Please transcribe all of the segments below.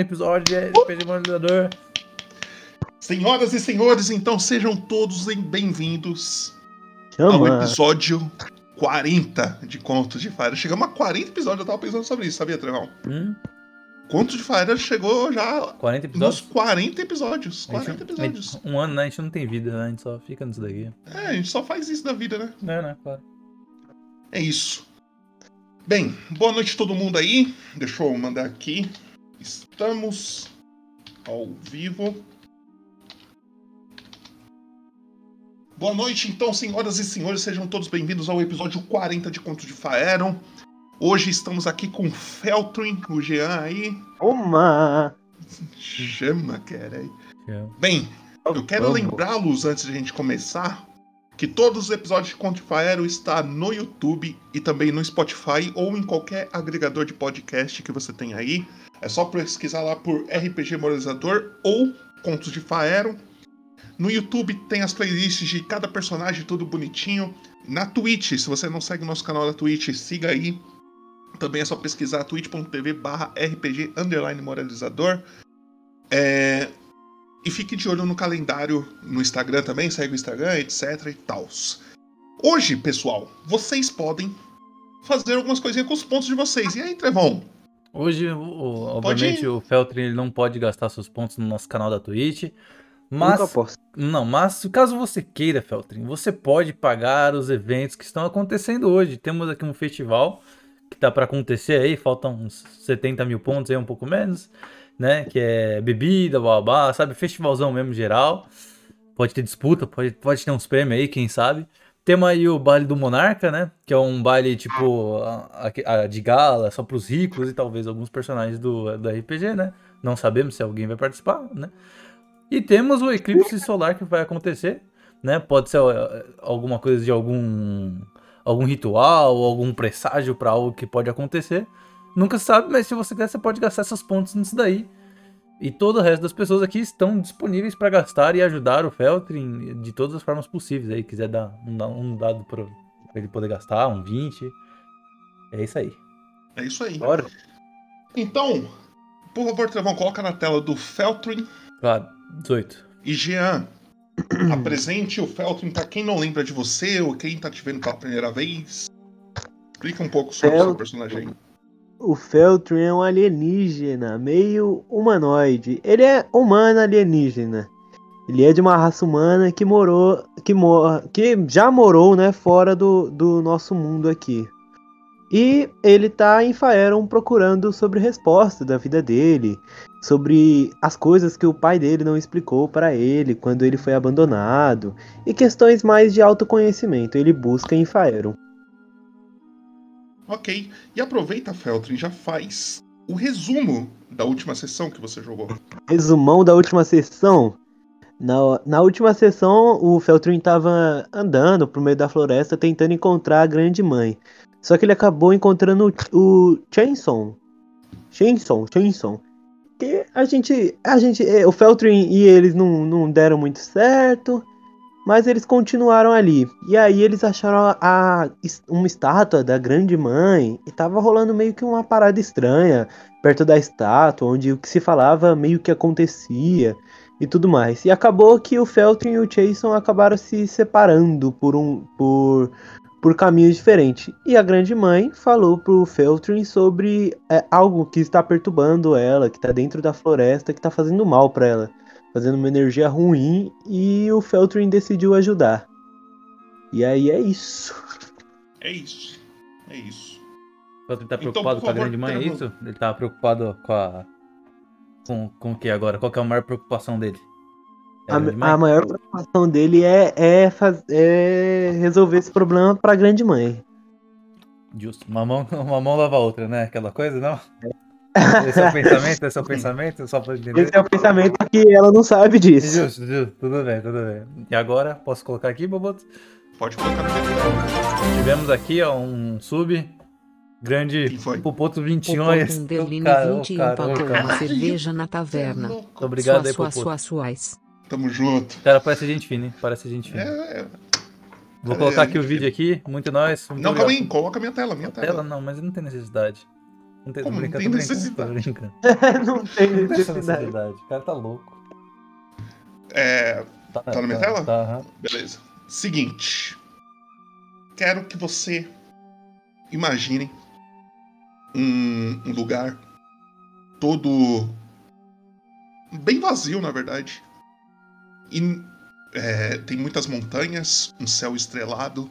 episódio de RPG Moralizador. Senhoras e senhores, então sejam todos bem-vindos ao episódio 40 de Contos de Fire. Chegamos a 40 episódios, eu tava pensando sobre isso, sabia, Trevão? Hum, Contos de Fire chegou já 40 nos episódios. 40 episódios. A gente- 40 episódios. Um ano, né? A gente não tem vida, né? A gente só fica nisso daqui. É, a gente só faz isso da vida, né? Não, né? Claro. É isso. Bem, boa noite a todo mundo aí. Deixa eu mandar aqui. Estamos ao vivo. Boa noite, então, senhoras e senhores, sejam todos bem-vindos ao episódio 40 de Contos de Faeron. Hoje estamos aqui com Feltrin, o Jean aí. Uma. Chama, cara. aí. Bem, eu quero lembrá-los, antes de a gente começar, que todos os episódios de Conto Faero está no YouTube e também no Spotify ou em qualquer agregador de podcast que você tem aí. É só pesquisar lá por RPG Moralizador ou Contos de Faero. No YouTube tem as playlists de cada personagem, tudo bonitinho. Na Twitch, se você não segue nosso canal na Twitch, siga aí. Também é só pesquisar twitch.tv barra RPG underline moralizador. É, e fique de olho no calendário no Instagram também, segue o Instagram, etc e tal. Hoje, pessoal, vocês podem fazer algumas coisinhas com os pontos de vocês. E aí, Trevon? Hoje, o- obviamente, o Feltrin ele não pode gastar seus pontos no nosso canal da Twitch. Mas, Nunca posso. não, mas caso você queira, Feltrin, você pode pagar os eventos que estão acontecendo hoje. Temos aqui um festival que tá para acontecer aí, faltam uns 70 mil pontos aí, um pouco menos, né? Que é bebida, babá, sabe? Festivalzão mesmo geral. Pode ter disputa, pode, pode ter uns prêmios aí, quem sabe. Temos aí o baile do Monarca, né? Que é um baile tipo a, a- de gala, só pros ricos e talvez alguns personagens do, do RPG, né? Não sabemos se alguém vai participar, né? E temos o eclipse solar que vai acontecer, né? Pode ser eh, alguma coisa de algum algum ritual algum presságio para algo que pode acontecer. Nunca se sabe, mas se você quiser, você pode gastar seus pontos nisso daí. E todo o resto das pessoas aqui estão disponíveis para gastar e ajudar o Feltrin de todas as formas possíveis. Aí, quiser dar um, um dado para ele poder gastar, um 20. É isso aí. É isso aí. Bora. Então, por favor, Trevon, coloca na tela do Feltrin Claro, 18. e Jean. apresente o Feltrin para quem não lembra de você ou quem tá te vendo pela primeira vez. Explica um pouco sobre o seu personagem. O Feltrin é um alienígena, meio humanoide. Ele é humano alienígena. Ele é de uma raça humana que morou, que, mo que já morou, né, fora do, do nosso mundo aqui. E ele tá em Faeron procurando sobre resposta da vida dele, sobre as coisas que o pai dele não explicou para ele quando ele foi abandonado e questões mais de autoconhecimento. Ele busca em Faeron. Ok. E aproveita, Feltrin, já faz o resumo da última sessão que você jogou. resumão da última sessão. Na, na última sessão, o Feltrin tava andando pro meio da floresta tentando encontrar a grande mãe. Só que ele acabou encontrando o, Chainson. Chainson, Chainson. Que a gente. A gente. eh, O Feltrin e eles não, não deram muito certo. Mas eles continuaram ali. E aí eles acharam a, uma estátua da grande mãe. E tava rolando meio que uma parada estranha perto da estátua, onde o que se falava meio que acontecia e tudo mais. E acabou que o Feltrin e o Jason acabaram se separando por um por, por caminhos diferentes. E a grande mãe falou pro Feltrin sobre é, algo que está perturbando ela, que tá dentro da floresta, que tá fazendo mal para ela, fazendo uma energia ruim, e o Feltrin decidiu ajudar. E aí é isso. É isso. É isso. O Feltrin tá Então, preocupado por com a favor, grande mãe, é isso? Ele tá preocupado com a. Com, com o que agora? Qual que é a maior preocupação dele? É A, mãe? a maior preocupação dele é, é, faz- é resolver esse problema pra grande mãe. Justo. Uma mão, uma mão lava a outra, né? Aquela coisa, não? Esse é o pensamento? Esse é o pensamento? Só pra entender. Esse é o pensamento que ela não sabe disso. Justo, justo. Tudo bem, tudo bem. E agora, posso colocar aqui, Boboto? Pode colocar no. Tivemos aqui, ó, um sub. Grande? Popoto O 21. Potum Berlino Cara, ô, 21 cara, ô, pagou cara. uma cerveja na taverna. Louco. Obrigado aí, Suas, suas, Popoto. suas. Tamo junto. Cara, parece gente fina, hein? Parece gente fina. É, é. Vou é, colocar é aqui o gente vídeo aqui. Muito muito Não, calma obrigado. aí, coloca minha tela, minha Tela tela. não, mas não tem necessidade. Não tem, Como? Não tem brincando, necessidade. brincando. não tem necessidade. O cara tá louco. É, Tá, Tá na minha tela? Tá, aham. beleza. Seguinte. Quero que você imagine um, um lugar todo bem vazio, na verdade. E é, tem muitas montanhas, um céu estrelado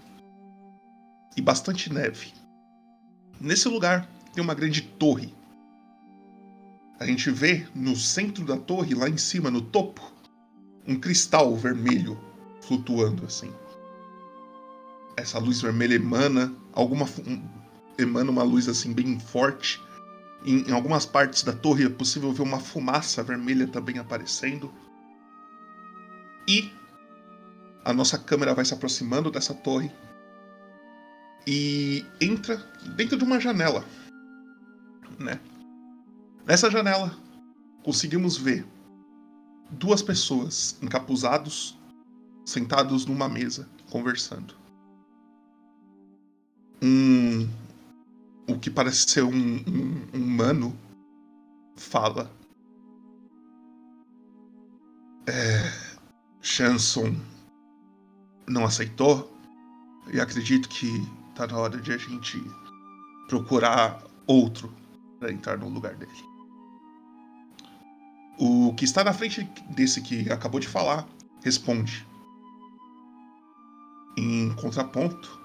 e bastante neve. Nesse lugar tem uma grande torre. A gente vê no centro da torre, lá em cima, no topo, um cristal vermelho flutuando assim. Essa luz vermelha emana alguma um- emana uma luz assim bem forte. Em, em algumas partes da torre é possível ver uma fumaça vermelha também aparecendo. E a nossa câmera vai se aproximando dessa torre e entra dentro de uma janela, né? Nessa janela conseguimos ver duas pessoas encapuzados sentados numa mesa conversando. Um o que parece ser um, um- um humano fala. É, Chanson não aceitou e acredito que tá na hora de a gente procurar outro para entrar no lugar dele. O que está na frente desse que acabou de falar responde. Em contraponto,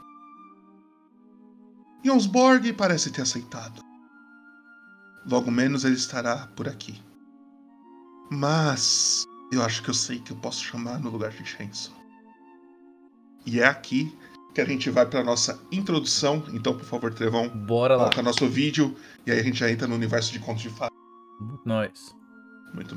Jonsborg parece ter aceitado. Logo menos ele estará por aqui. Mas eu acho que eu sei que eu posso chamar no lugar de Shenson. E é aqui que a gente vai para nossa introdução. Então, por favor, Trevão, Bora lá. coloca nosso vídeo e aí a gente já entra no universo de contos de fadas. Nós. Muito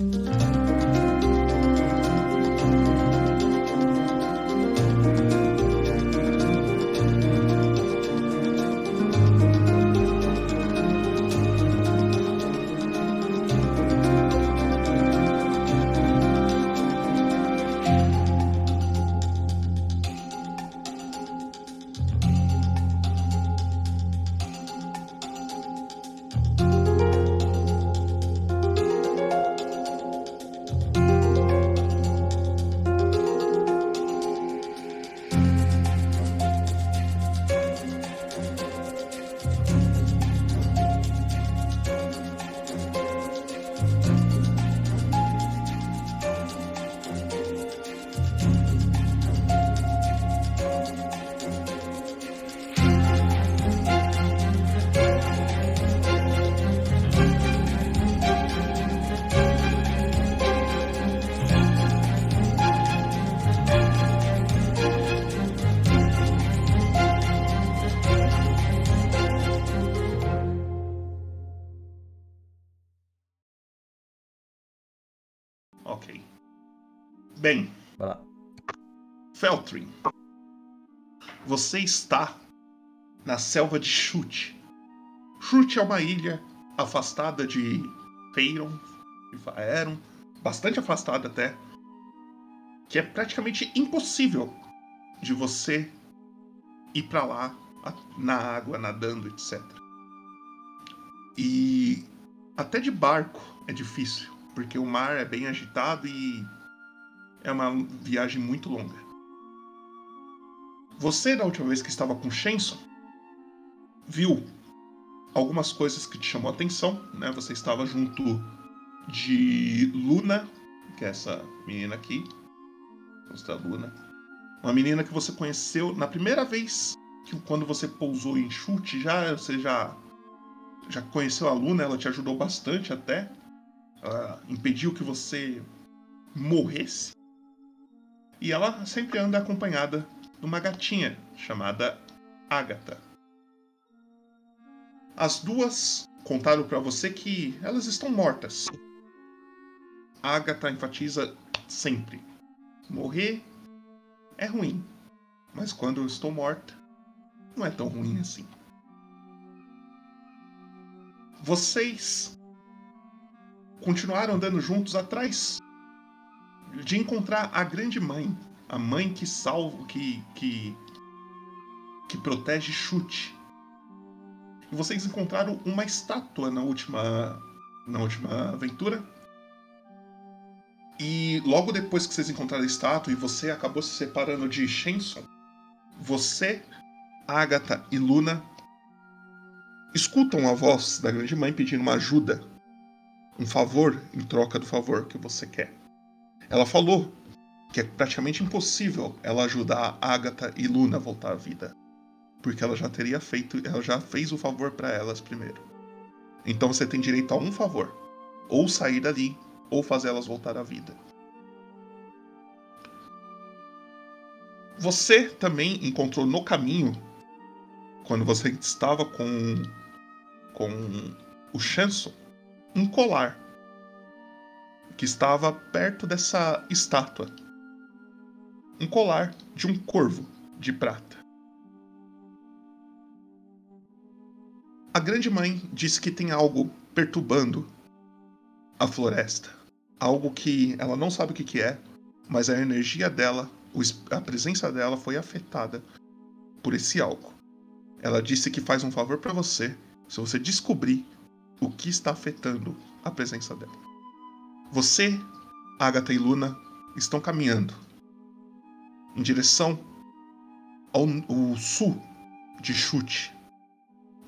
mais. Ok. Feltrin, você está na selva de Chute. Chute é uma ilha afastada de Feiron, de Faeron, bastante afastada até, que é praticamente impossível de você ir pra lá na água, nadando, etc. E até de barco é difícil, porque o mar é bem agitado e é uma viagem muito longa. Você, da última vez que estava com Shenson, viu algumas coisas que te chamou a atenção, né? Você estava junto de Luna, que é essa menina aqui, da Luna, Uma menina que você conheceu na primeira vez que quando você pousou em chute, já você já já conheceu a Luna, ela te ajudou bastante até. Ela impediu que você morresse. E ela sempre anda acompanhada de uma gatinha chamada Agatha. As duas contaram para você que elas estão mortas. Agatha enfatiza sempre: morrer é ruim, mas quando eu estou morta, não é tão ruim assim. Vocês continuaram andando juntos atrás de encontrar a grande mãe, a mãe que salva, que que que protege Chute. E vocês encontraram uma estátua na última na última aventura. E logo depois que vocês encontraram a estátua e você acabou se separando de Shenson, você, Agatha e Luna escutam a voz da grande mãe pedindo uma ajuda, um favor em troca do favor que você quer. Ela falou que é praticamente impossível ela ajudar Agatha e Luna a voltar à vida, porque ela já teria feito, ela já fez o favor para elas primeiro. Então você tem direito a um favor, ou sair dali, ou fazer elas voltar à vida. Você também encontrou no caminho, quando você estava com com o Chanson, um colar que estava perto dessa estátua. Um colar de um corvo de prata. A grande mãe disse que tem algo perturbando a floresta. Algo que ela não sabe o que, é, mas a energia dela, a presença dela foi afetada por esse algo. Ela disse que faz um favor para você se você descobrir o que está afetando a presença dela. Você, Agatha e Luna estão caminhando em direção ao, ao sul de Chute,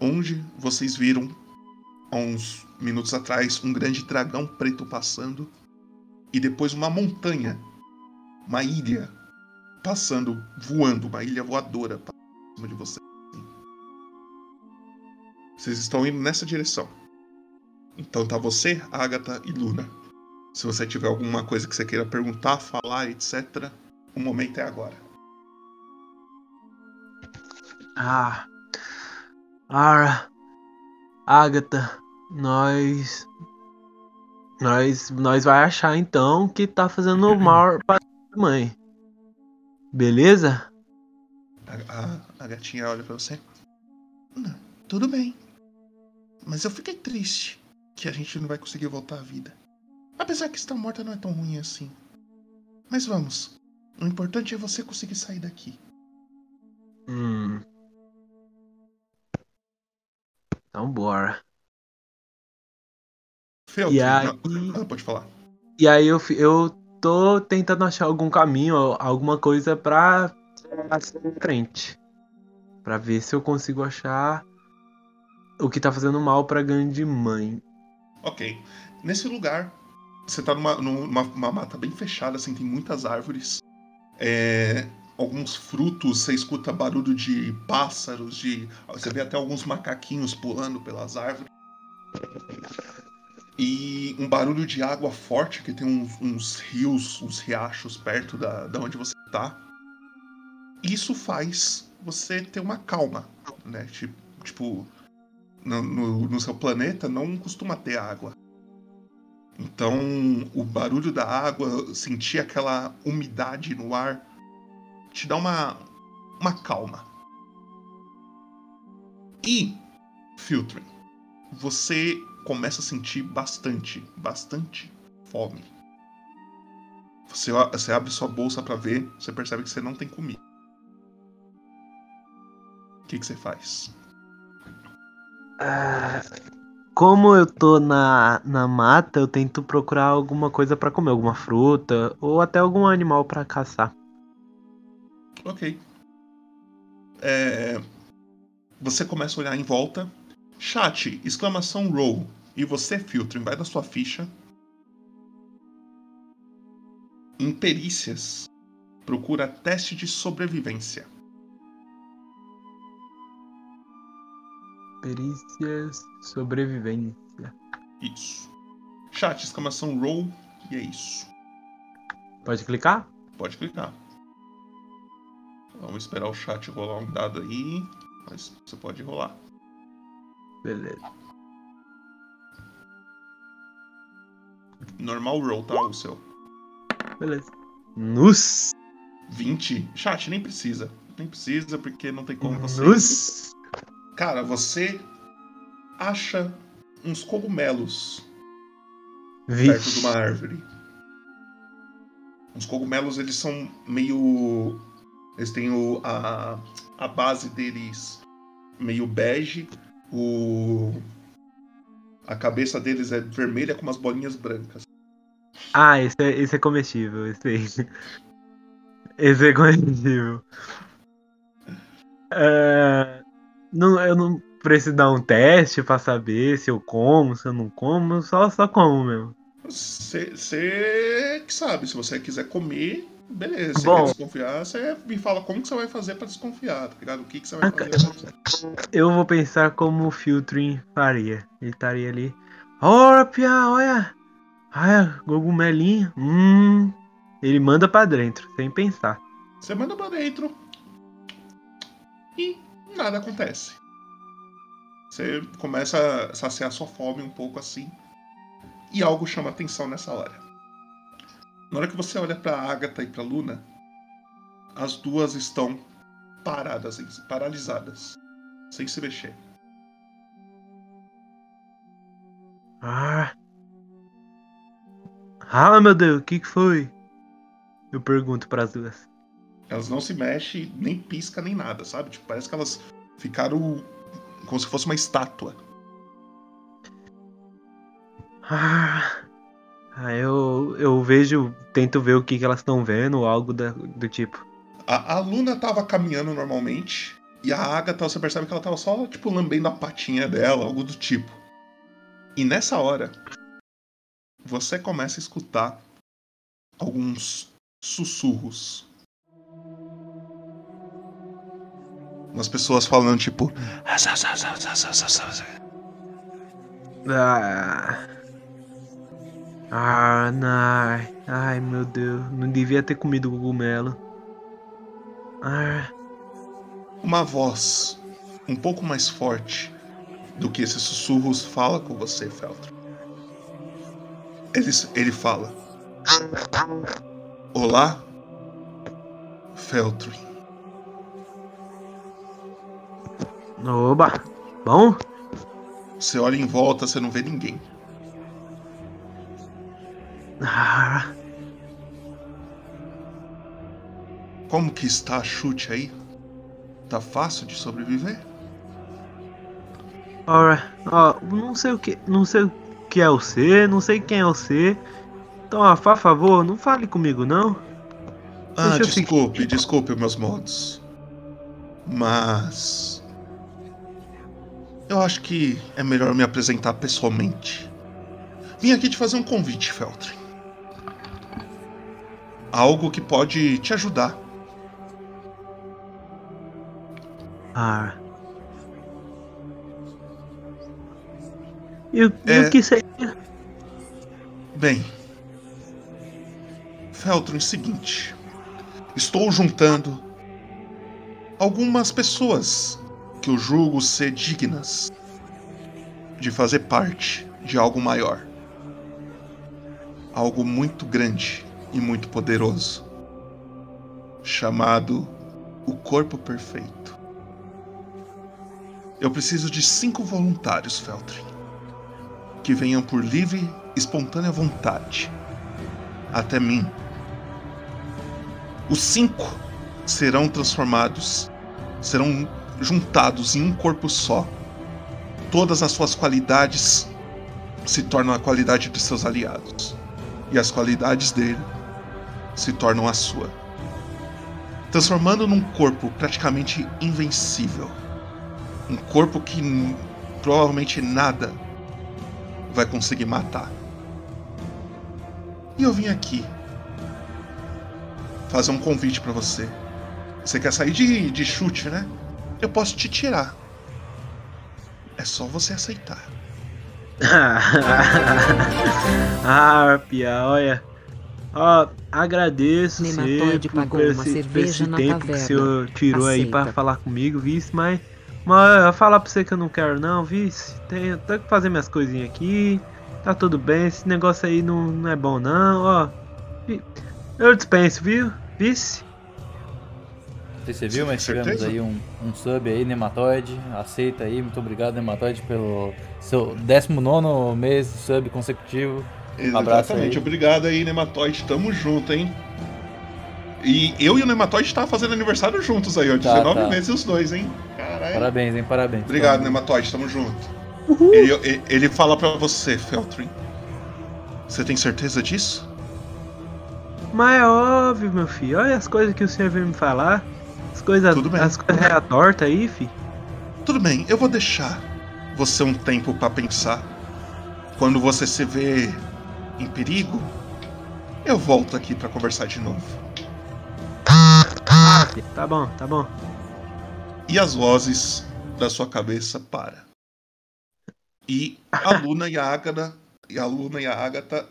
onde vocês viram há uns minutos atrás um grande dragão preto passando e depois uma montanha, uma ilha passando, voando, uma ilha voadora para cima de vocês. Vocês estão indo nessa direção. Então tá você, Agatha e Luna. Se você tiver alguma coisa que você queira perguntar, falar, etc., o momento é agora. Ah. Ara. Agatha. Nós. Nós. Nós vai achar então que tá fazendo mal pra mãe. Beleza? A, a, a gatinha olha pra você. Não, tudo bem. Mas eu fiquei triste que a gente não vai conseguir voltar à vida. Apesar que estar morta não é tão ruim assim. Mas vamos. O importante é você conseguir sair daqui. Hum. Então bora. E aí- não- pode falar. E aí eu, eu tô tentando achar algum caminho, alguma coisa pra passar em frente. Pra ver se eu consigo achar o que tá fazendo mal pra grande mãe. Ok. Nesse lugar, você tá numa, numa uma mata bem fechada, assim, tem muitas árvores. É, alguns frutos, você escuta barulho de pássaros, de. Você vê até alguns macaquinhos pulando pelas árvores. E um barulho de água forte, que tem uns, uns rios, uns riachos perto da, da onde você tá. Isso faz você ter uma calma, né? Tipo, tipo no, no, no seu planeta não costuma ter água. Então, o barulho da água, sentir aquela umidade no ar, te dá uma, uma calma. E, Filtering, você começa a sentir bastante, bastante fome. Você, você abre sua bolsa para ver, você percebe que você não tem comida. O que, que você faz? Ah, como eu tô na, na mata, eu tento procurar alguma coisa pra comer, alguma fruta ou até algum animal pra caçar. Ok. É, Você começa a olhar em volta. Chat, exclamação roll. E você, Filtering, vai da sua ficha. Em perícias, procura teste de sobrevivência. Perícias, sobrevivência. Isso. Chat, exclamação roll, e é isso. Pode clicar? Pode clicar. Vamos esperar o chat rolar um dado aí. Mas você pode rolar. Beleza. Normal roll, tá? O seu. Beleza. Nus. 20. Chat, nem precisa. Nem precisa, porque não tem como você. Nus. Cara, você acha uns cogumelos perto de uma Vixe. árvore. Os cogumelos, eles são meio. Eles têm o, a, a base deles meio bege. O, a cabeça deles é vermelha com umas bolinhas brancas. Ah, esse é, esse é comestível, esse aí. Esse é comestível. É, não, eu não preciso dar um teste pra saber se eu como, se eu não como, só, só como mesmo. Você que sabe, se você quiser comer, beleza. Se quer desconfiar, você me fala como que você vai fazer pra desconfiar, tá ligado? O que, que você vai fazer pra Eu vou pensar como o Filtrin faria. Ele estaria ali. Ora, Pia, olha! Olha, cogumelinho. Hum. Ele manda pra dentro, sem pensar. Você manda pra dentro e nada acontece. Você começa a saciar sua fome um pouco assim e algo chama atenção nessa hora. Na hora que você olha pra Agatha e pra Luna, as duas estão paradas, paralisadas, sem se mexer. Ah. Ah, meu Deus, o que, que foi? Eu pergunto pras duas. Elas não se mexem, nem pisca, nem nada, sabe? Tipo, parece que elas ficaram como se fosse uma estátua. Ah. Ah, eu, eu vejo, tento ver o que, que elas estão vendo, ou algo da- do tipo. A, a Luna tava caminhando normalmente. E a Agatha, você percebe que ela tava só, tipo, lambendo a patinha dela, algo do tipo. E nessa hora, você começa a escutar alguns sussurros. Umas pessoas falando, tipo. Ah. Ah, não. Ai, meu Deus. Não devia ter comido o cogumelo. Ah. Uma voz um pouco mais forte do que esses sussurros fala com você, Feltro. Ele, ele fala: Olá, Feltro. Oba. Bom? Você olha em volta, você não vê ninguém. Ah. Como que está a chute aí? Tá fácil de sobreviver? Ora, ó, não sei o que, não sei o que é o C, não sei quem é o C. Então, ó, por favor, não fale comigo não. Ah, Deixa desculpe, desculpe meus modos. Mas. Eu acho que é melhor me apresentar pessoalmente. Vim aqui te fazer um convite, Feltrin. Algo que pode te ajudar. Ah. E, o- e É. o que seria? Bem. Feltrin, seguinte. Estou juntando algumas pessoas que eu julgo ser dignas de fazer parte de algo maior. Algo muito grande e muito poderoso. Chamado o Corpo Perfeito. Eu preciso de cinco voluntários, Feltrin. Que venham por livre espontânea vontade até mim. Os cinco serão transformados, serão juntados em um corpo só. Todas as suas qualidades se tornam a qualidade de seus aliados, e as qualidades dele se tornam a sua. Transformando num corpo praticamente invencível. Um corpo que provavelmente nada vai conseguir matar. E eu vim aqui fazer um convite pra você. Você quer sair de, de chute, né? Eu posso te tirar. É só você aceitar. ah, Pia, olha. Ó, agradeço você Nematóide por, pagou por uma esse, por esse na tempo que o taverna. senhor tirou aí pra Aceita. falar comigo, vice, mas. Mas eu falar pra você que eu não quero não, vice. Tenho, tenho que fazer minhas coisinhas aqui. Tá tudo bem, esse negócio aí não, não é bom não, ó. Vi- Eu dispenso, viu? Vice? Não sei se você viu, mas Certeza? tivemos aí um, um sub aí, Nematoide. Aceita aí, muito obrigado, Nematoide, pelo seu 19 mês de sub consecutivo. Abraço Exatamente. aí. Obrigado aí, Nematóide. Tamo junto, hein? E eu e o Nematóide tá fazendo aniversário juntos aí, ó. Tá, 19 tá. meses os dois, hein? Caralho. Parabéns, hein? Parabéns. Obrigado, Então, Nematóide. Tamo junto. Ele, ele- ele fala pra você, Feltrin. Você tem certeza disso? Mas é óbvio, meu filho. Olha as coisas que o senhor veio me falar. As coisas, Tudo bem. as coisas é a torta aí, fi. Tudo bem, eu vou deixar você um tempo pra pensar. Quando você se vê em perigo, eu volto aqui pra conversar de novo. Ah. Tá bom, tá bom. E as vozes da sua cabeça para. E a Luna e a Ágata, e a Luna e a Ágata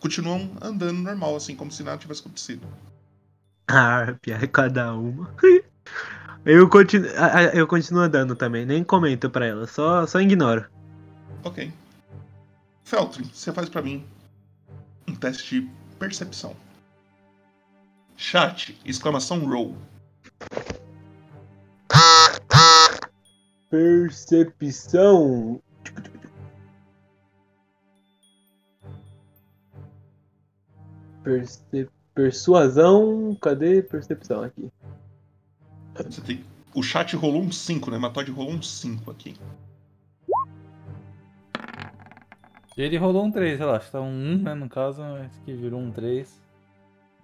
continuam andando normal, assim, como se nada tivesse acontecido. Ah, piada cada uma. Eu continuo, eu continuo andando também, nem comento pra ela, só, só ignoro. Ok. Feltrin, você faz pra mim um teste de percepção. Chat, exclamação roll. Percepção. Perce... Persuasão. Cadê percepção aqui? Você tem... O chat rolou um 5, né? Matode rolou um 5 aqui. Ele rolou um 3, relaxa. Tá um 1, né? No caso, mas que virou um 3.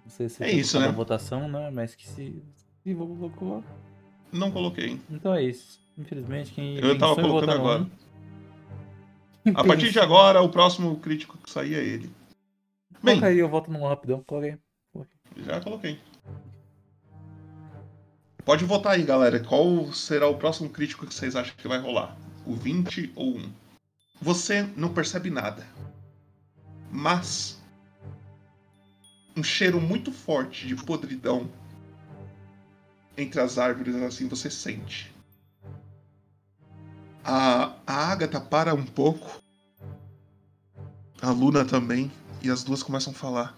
Não sei se É isso, né? votação, né? Mas que se. se colocou. Não coloquei. Então é isso. Infelizmente, quem. Eu tava colocando agora. um, A partir de agora, o próximo crítico que sair é ele. Bem, Coloca aí, eu voto no um rapidão. Coloca aí. Já coloquei. Pode votar aí, galera. Qual será o próximo crítico que vocês acham que vai rolar? O 20 ou 1? Você não percebe nada. Mas um cheiro muito forte de podridão entre as árvores, assim você sente. A, a Agatha para um pouco. A Luna também. E as duas começam a falar.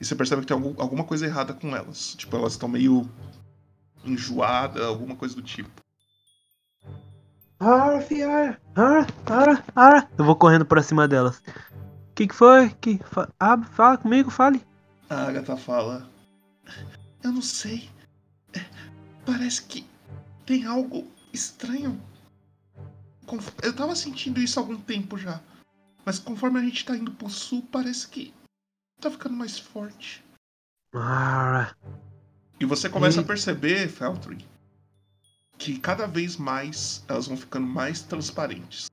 E você percebe que tem algum- alguma coisa errada com elas. Tipo, elas estão meio enjoadas, alguma coisa do tipo. Ara, fi, ara, ara, ara, ara. Eu vou correndo pra cima delas. Que que foi? Que fa... ah, fala comigo, fale. A Agatha fala. Eu não sei. É, parece que tem algo estranho. Eu tava sentindo isso há algum tempo já. Mas conforme a gente tá indo pro sul, parece que tá ficando mais forte. Ara. E você começa Hum. a perceber, Feltrin, que cada vez mais elas vão ficando mais transparentes.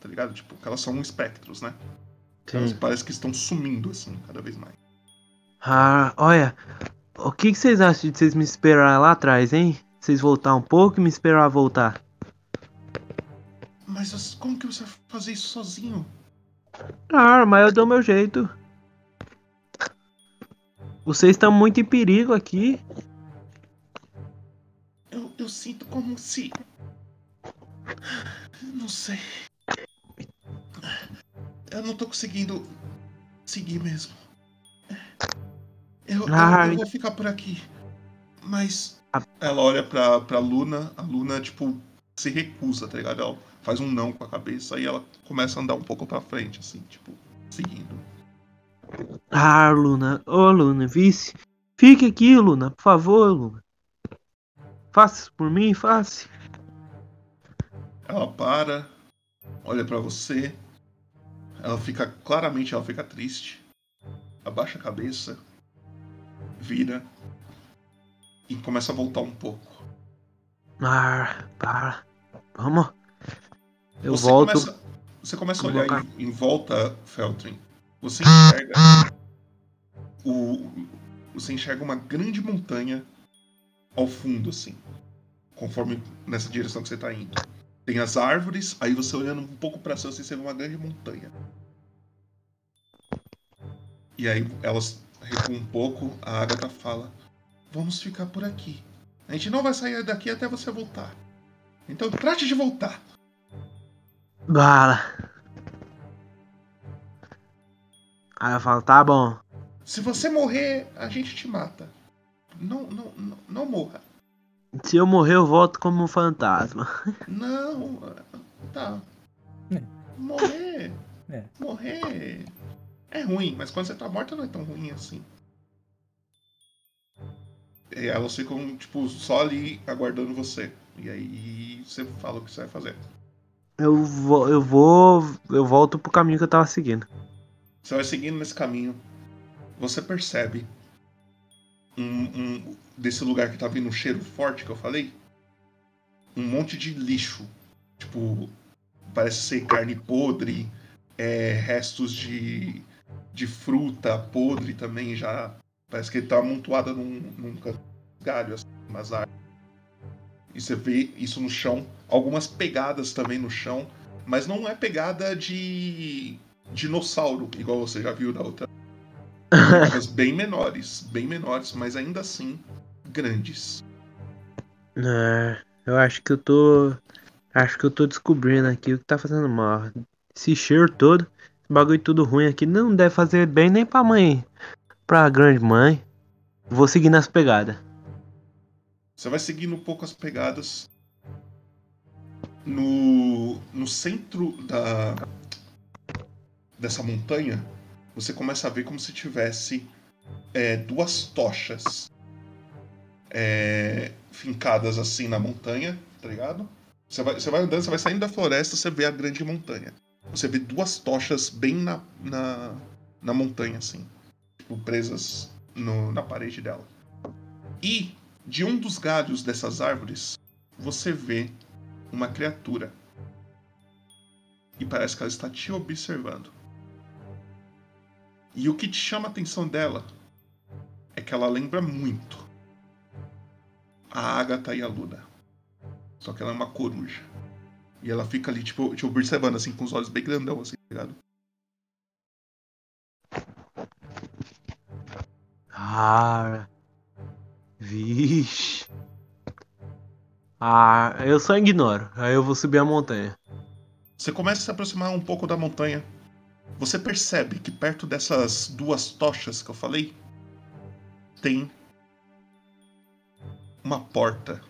Tá ligado? Tipo, que elas são espectros, né? Elas Sim. parecem que estão sumindo, assim, cada vez mais. Ah, olha, o que, que vocês acham de vocês me esperar lá atrás, hein? Vocês voltar um pouco e me esperar voltar. Mas as- como que você vai fazer isso sozinho? Ah, mas eu dou meu jeito. Vocês estão muito em perigo aqui. Eu, eu sinto como se. Não sei. Eu não tô conseguindo seguir mesmo. Eu, eu- Ai. eu vou ficar por aqui. Mas. Ah. Ela olha pra, pra Luna, a Luna, tipo, se recusa, tá ligado? Ela faz um não com a cabeça e ela começa a andar um pouco pra frente, assim, tipo, seguindo. Ah, Luna. Ô, Luna, vice. Fique aqui, Luna, por favor, Luna. Faça isso por mim, faça. Ela para, olha pra você. Ela fica, claramente, ela fica triste. Abaixa a cabeça, vira e começa a voltar um pouco. Ah, para. Vamos. Eu você volto. Começa, você começa a olhar em, em volta, Feltrin. Você enxerga o, você enxerga uma grande montanha ao fundo, assim, conforme nessa direção que você tá indo. Tem as árvores, aí você olhando um pouco pra cima, assim, você vê uma grande montanha. E aí elas recuam um pouco, a Agatha fala: Vamos ficar por aqui. A gente não vai sair daqui até você voltar. Então trate de voltar. Bala. Aí eu falo, tá bom. Se você morrer, a gente te mata. Não, não, não, não morra. Se eu morrer, eu volto como um fantasma. Não, tá. É. Morrer. É. Morrer. É ruim, mas quando você tá morta não é tão ruim assim. E elas ficam, tipo, só ali aguardando você. E aí você fala o que você vai fazer. Eu vou, eu vou, eu volto pro caminho que eu tava seguindo. Você vai seguindo nesse caminho. Você percebe um, um- desse lugar que tá vindo um cheiro forte que eu falei. Um monte de lixo. Tipo, parece ser carne podre, é, restos de, de fruta podre também já. Parece que ele tá amontoada num, num galho, assim, umas árvores. E você vê isso no chão. Algumas pegadas também no chão. Mas não é pegada de dinossauro, igual você já viu da outra. Bem menores, bem menores, mas ainda assim grandes. É, eu acho que eu tô. Acho que eu tô descobrindo aqui o que tá fazendo mal. Esse cheiro todo, esse bagulho tudo ruim aqui, não deve fazer bem nem pra mãe. Pra grande mãe. Vou seguir nas pegadas. Você vai seguindo um pouco as pegadas. No, no centro da dessa montanha, você começa a ver como se tivesse é, duas tochas é, fincadas assim na montanha, tá ligado? Você vai, você vai andando, você vai saindo da floresta, você vê a grande montanha. Você vê duas tochas bem na, na, na montanha, assim. Tipo, presas no- na parede dela. E de um dos galhos dessas árvores, você vê uma criatura. E parece que ela está te observando. E o que te chama a atenção dela é que ela lembra muito a Agatha e a Luna. Só que ela é uma coruja. E ela fica ali, tipo, te observando, assim, com os olhos bem grandão, assim, tá ligado? Ah. Vixe. Ah, eu só ignoro. Aí eu vou subir a montanha. Você começa a se aproximar um pouco da montanha. Você percebe que perto dessas duas tochas que eu falei, tem uma porta.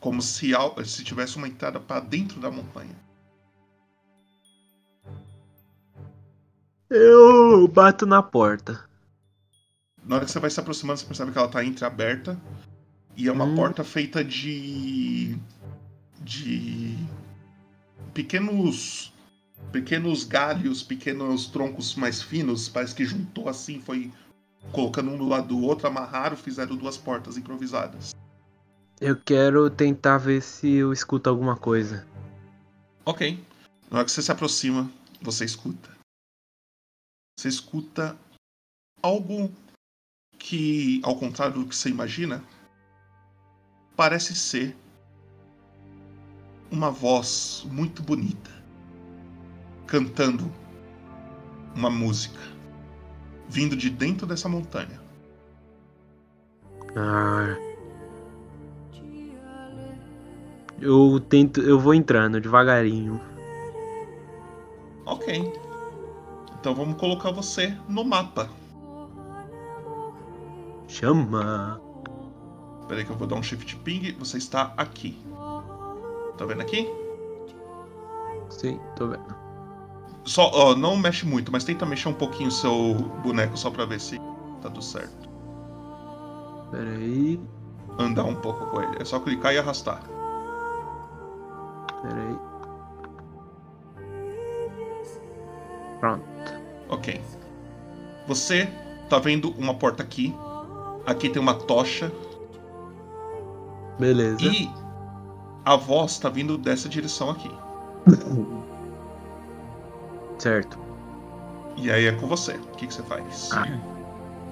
Como se, se tivesse uma entrada para dentro da montanha. Eu bato na porta. Na hora que você vai se aproximando, você percebe que ela tá entreaberta. E é uma Hum. porta feita de. de. Pequenos. pequenos galhos, pequenos troncos mais finos. Parece que juntou assim, foi colocando um do lado do outro, amarraram, fizeram duas portas improvisadas. Eu quero tentar ver se eu escuto alguma coisa. Ok. Na hora que você se aproxima, você escuta. Você escuta algo que, ao contrário do que você imagina, parece ser uma voz muito bonita cantando uma música vindo de dentro dessa montanha. Ah. Eu tento, eu vou entrando devagarinho. Ok. Então vamos colocar você no mapa. Chama. Peraí que eu vou dar um shift ping. Você está aqui. Tá vendo aqui? Sim, tô vendo. Só, ó, não mexe muito, mas tenta mexer um pouquinho o seu boneco só pra ver se tá tudo certo. Pera aí, Andar um pouco com ele. É só clicar e arrastar. pera aí. Pronto. Ok. Você tá vendo uma porta aqui. Aqui tem uma tocha. Beleza. E a voz tá vindo dessa direção aqui. Certo. E aí é com você. O que, que você faz? Ah.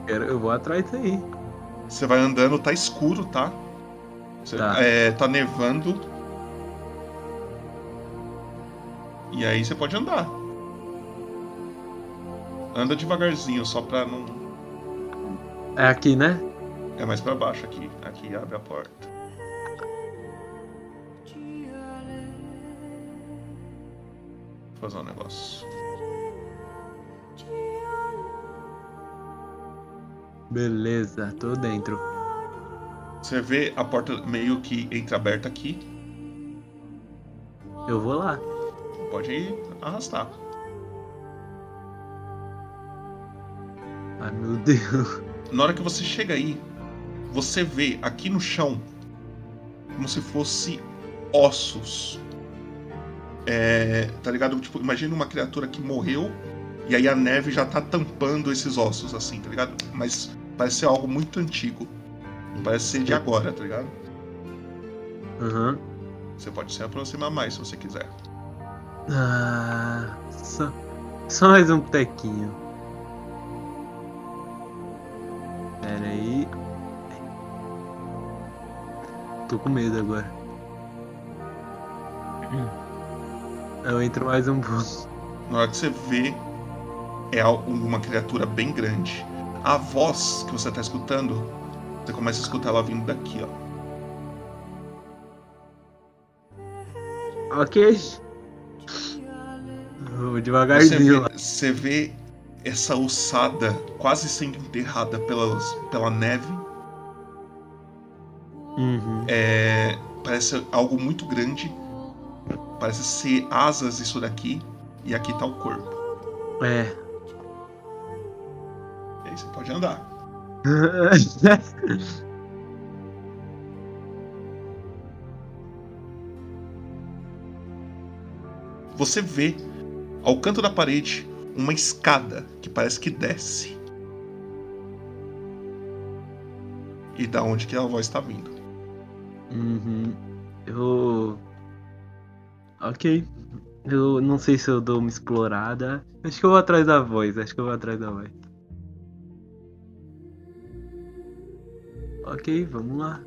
Eu, vou atrás daí. Você vai andando, tá escuro, tá? Você- Tá. É, tá nevando. E aí você pode andar. Anda devagarzinho, só pra não. É aqui, né? É mais pra baixo aqui. Aqui abre a porta. Fazer um negócio. Beleza, tô dentro. Você vê a porta meio que entreaberta aqui. Eu vou lá. Pode ir arrastar. Ai meu Deus. Na hora que você chega aí, você vê aqui no chão como se fosse ossos. É, tá ligado? Tipo, imagina uma criatura que morreu e aí a neve já tá tampando esses ossos, assim, tá ligado? Mas parece ser algo muito antigo. Não parece ser de agora, tá ligado? Aham. Você pode se aproximar mais se você quiser. Ah, só, só mais um tequinho. Pera aí. Tô com medo agora. Eu entro mais um pouco. Na hora que você vê, é uma criatura bem grande. A voz que você tá escutando, você começa a escutar ela vindo daqui, ó. Ok. Vou Você devagarzinho lá. vê, você vê essa ossada quase sendo enterrada pelas, pela neve. Uhum. É, parece algo muito grande. Parece ser asas isso daqui. E aqui tá o corpo. É. E aí você pode andar. Você vê ao canto da parede uma escada que parece que desce. E da onde que a voz está vindo? Uhum. Eu. Ok. Eu não sei se eu dou uma explorada. Acho que eu vou atrás da voz. Acho que eu vou atrás da voz. Ok, vamos lá.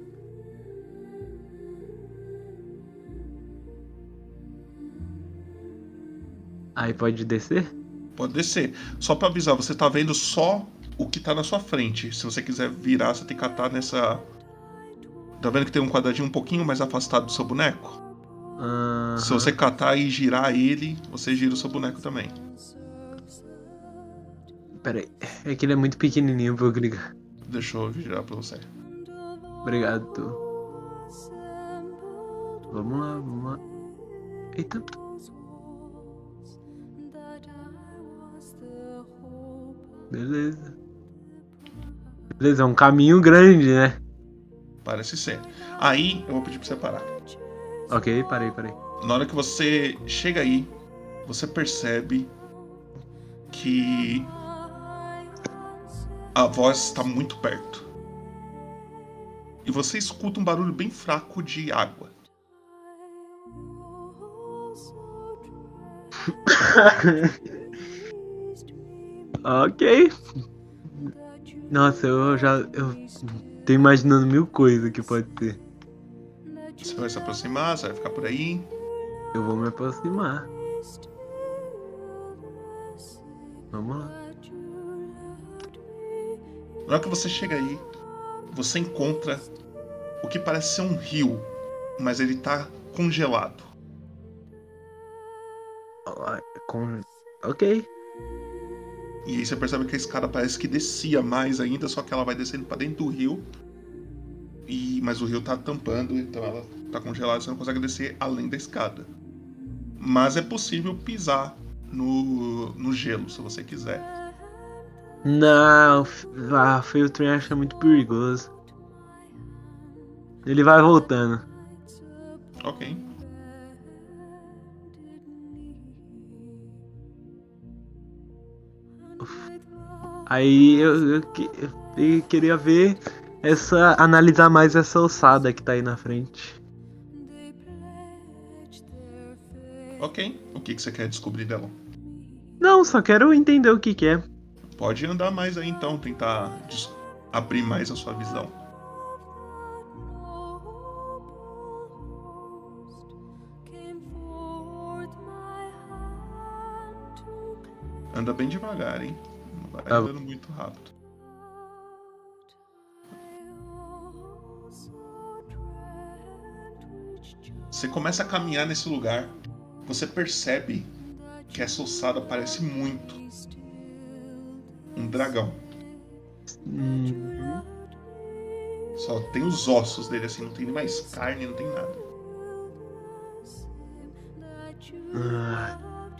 Aí pode descer? Pode descer. Só pra avisar, você tá vendo só o que tá na sua frente. Se você quiser virar, você tem que catar nessa. Tá vendo que tem um quadradinho um pouquinho mais afastado do seu boneco? Aham. Se você catar e girar ele, você gira o seu boneco também. Pera aí. É que ele é muito pequenininho pra eu clicar. Deixa eu girar pra você. Obrigado. Vamos lá, vamos lá. Eita. Beleza. Beleza, é um caminho grande, né? Parece ser. Aí eu vou pedir pra você parar. Ok, parei, parei. Na hora que você chega aí, você percebe que a voz está muito perto. E você escuta um barulho bem fraco de água. ok. Nossa, eu já. Eu tô imaginando mil coisas que pode ter. Você vai se aproximar, você vai ficar por aí. Eu vou me aproximar. Vamos lá. Na hora que você chega aí, você encontra o que parece ser um rio, mas ele tá congelado. Com... Ok. E aí você percebe que a escada parece que descia mais ainda, só que ela vai descendo pra dentro do rio. E mas o rio tá tampando, então ela tá congelada, você não consegue descer além da escada. Mas é possível pisar no, no gelo, se você quiser. Não, ah, Feltrin acha muito perigoso. Ele vai voltando. Ok. Aí eu, eu que- eu queria ver essa. analisar mais essa ossada que tá aí na frente. Ok. O que, que você quer descobrir dela? Não, só quero entender o que que é. Pode andar mais aí então, tentar abrir mais a sua visão. Anda bem devagar, hein? Não vai Tá andando muito rápido. Você começa a caminhar nesse lugar. Você percebe que essa ossada parece muito um dragão. Hum, Só tem os ossos dele assim, não tem nem mais carne, não tem nada. ah,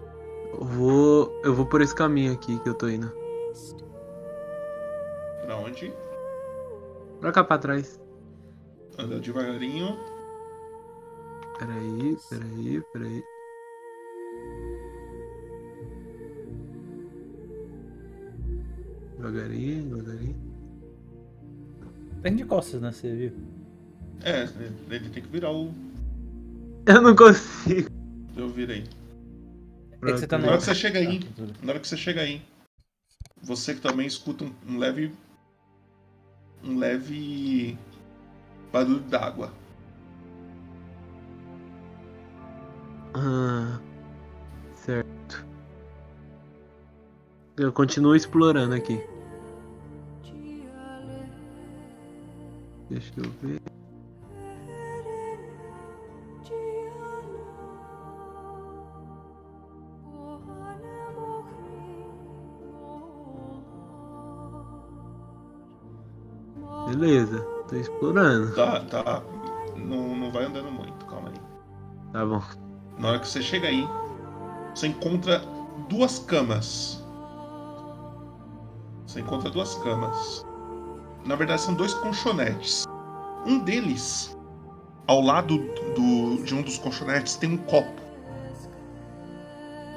eu vou. Eu vou por esse caminho aqui que eu tô indo. Pra onde? Pra cá pra trás. Anda devagarinho. Peraí, peraí, peraí. Devagarinho, devagarinho. Tem de costas, né? Você viu? É, ele tem que virar o. Eu não consigo. Eu virei. É que você tá Na hora que você chega aí, Ah, tudo bem. na hora que você chega aí, você que também escuta um, um leve. Um leve. barulho d'água. Ah, certo. Eu continuo explorando aqui. Deixa eu ver. Beleza, tô explorando. Tá, tá. Não, não vai andando muito, calma aí. Tá bom. Na hora que você chega aí, você encontra duas camas. Você encontra duas camas. Na verdade, são dois colchonetes. Um deles, ao lado do, de um dos colchonetes, tem um copo.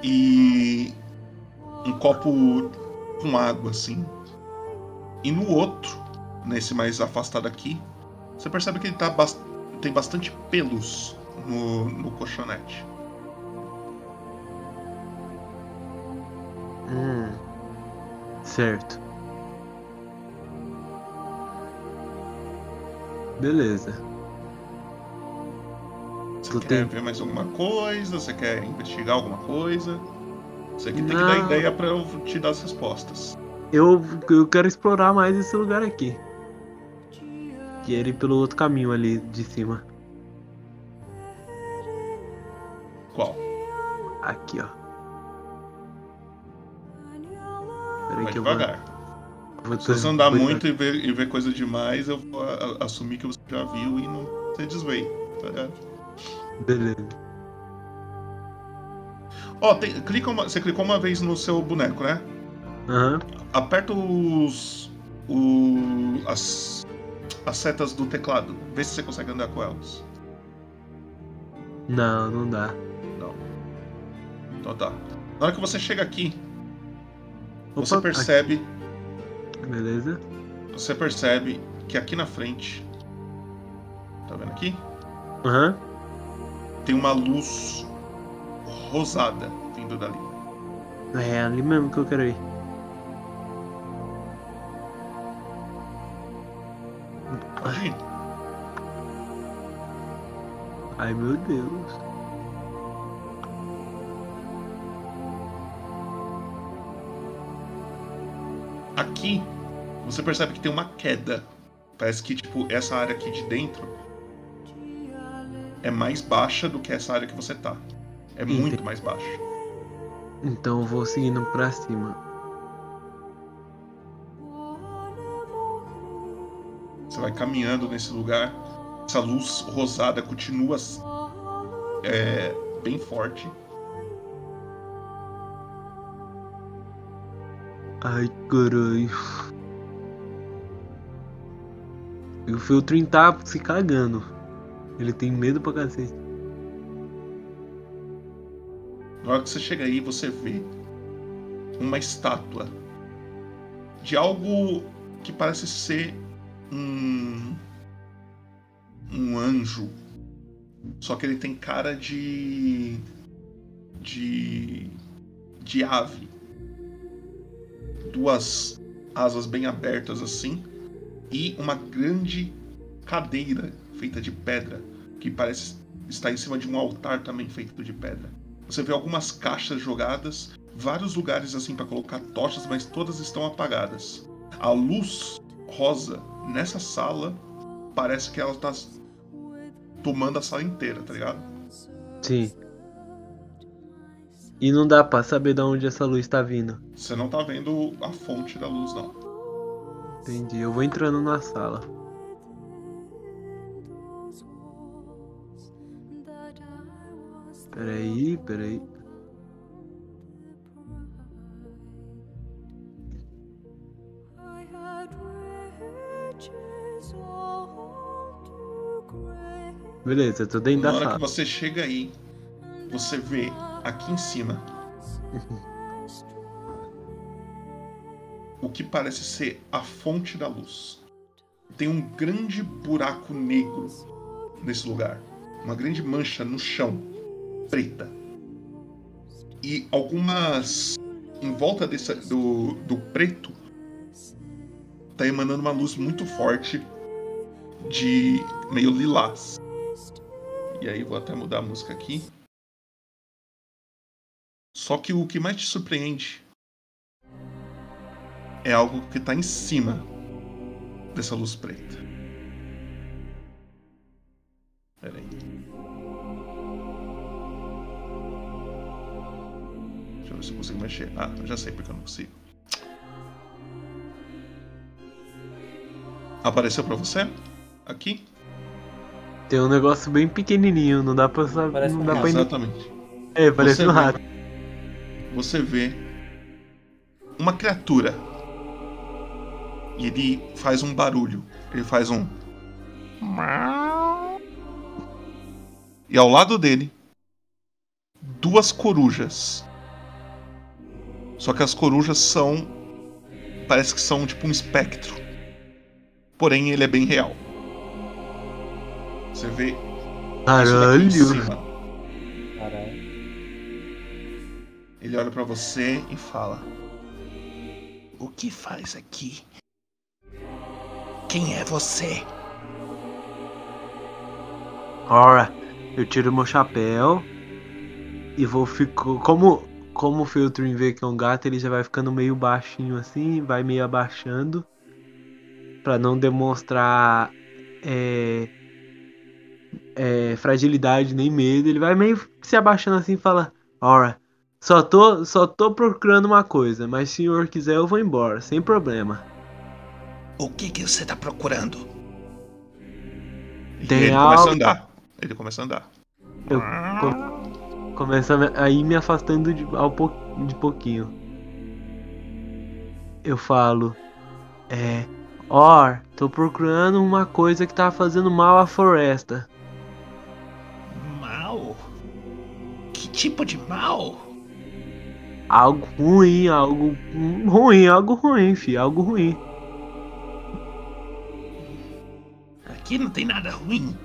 E. Um copo com água, assim. E no outro, nesse mais afastado aqui, você percebe que ele tá tem bastante pelos no, no colchonete. Hum, certo. Beleza. Você Tu quer tem- ver mais alguma coisa? Você quer investigar alguma coisa? Você que tem que dar ideia pra eu te dar as respostas. Eu, eu quero explorar mais esse lugar aqui. Que ele pelo outro caminho ali de cima. Qual? Aqui, ó. Vai que eu vou. devagar. Se você andar muito e ver, e ver coisa demais, eu vou a- assumir que você já viu e não você desveio, tá ligado? Beleza. Ó, tem- clica uma- você clicou uma vez no seu boneco, né? Aham. Aperta os. o- as, as setas do teclado. Vê se você consegue andar com elas. Não, não dá. Não. Então tá. Na hora que você chega aqui, você percebe. aqui, Beleza. Você percebe que aqui na frente. Tá vendo aqui? Aham. Tem uma luz rosada vindo dali. É ali mesmo que eu quero ir. Pode ir. Ai meu Deus. Aqui, você percebe que tem uma queda. Parece que, tipo, essa área aqui de dentro é mais baixa do que essa área que você tá. É Entendi. muito mais baixa. Então eu vou seguindo pra cima. Você vai caminhando nesse lugar. Essa luz rosada continua é, bem forte. Ai caralho. E o Feltrin tá se cagando. Ele tem medo pra cacete. Na hora que você chega aí, você vê uma estátua de algo que parece ser um um anjo. Só que ele tem cara de de de ave. Duas asas bem abertas assim. E uma grande cadeira feita de pedra. Que parece estar em cima de um altar também feito de pedra. Você vê algumas caixas jogadas, vários lugares assim para colocar tochas, mas todas estão apagadas. A luz rosa nessa sala parece que ela tá tomando a sala inteira, tá ligado? Sim. E não dá pra saber de onde essa luz tá vindo. Você não tá vendo a fonte da luz, não. Entendi. Eu vou entrando na sala. Peraí, peraí. Beleza, tô dentro Na da hora que sala. você chega aí, você vê aqui em cima o que parece ser a fonte da luz. Tem um grande buraco negro nesse lugar. Uma grande mancha no chão, preta. E algumas. Em volta desse, do, do preto, tá emanando uma luz muito forte de meio lilás. E aí vou até mudar a música aqui. Só que o que mais te surpreende é algo que tá em cima dessa luz preta. Pera aí. Deixa eu ver se eu consigo mexer. Ah, eu já sei porque eu não consigo. Apareceu pra você? Aqui? Tem um negócio bem pequenininho, não dá pra saber. Não dá pra Exatamente. É, parece Você um vê- rato. Você vê uma criatura. E ele faz um barulho. Ele faz um. E ao lado dele, duas corujas. Só que as corujas são. Parece que são tipo um espectro. Porém, ele é bem real. Você vê. Caralho. Ele olha pra você e fala: O que faz aqui? Quem é você? Ora, eu tiro meu chapéu e vou ficar. Como, como o Filtrin vê que é um gato, ele já vai ficando meio baixinho assim, vai meio abaixando. Pra não demonstrar é, é, fragilidade nem medo. Ele vai meio se abaixando assim e fala: Ora, só tô, só tô procurando uma coisa, mas se o senhor quiser eu vou embora, sem problema. O que que você tá procurando? E Tem ele começa algo- a andar. Ele começa a andar. Eu co- começo a me- a ir me afastando de, ao po- de pouquinho. Eu falo, é, Or, tô procurando uma coisa que tá fazendo mal à floresta. Mal? Que tipo de mal? Algo ruim, algo hum, ruim, algo ruim, fi, algo ruim. Aqui não tem nada ruim.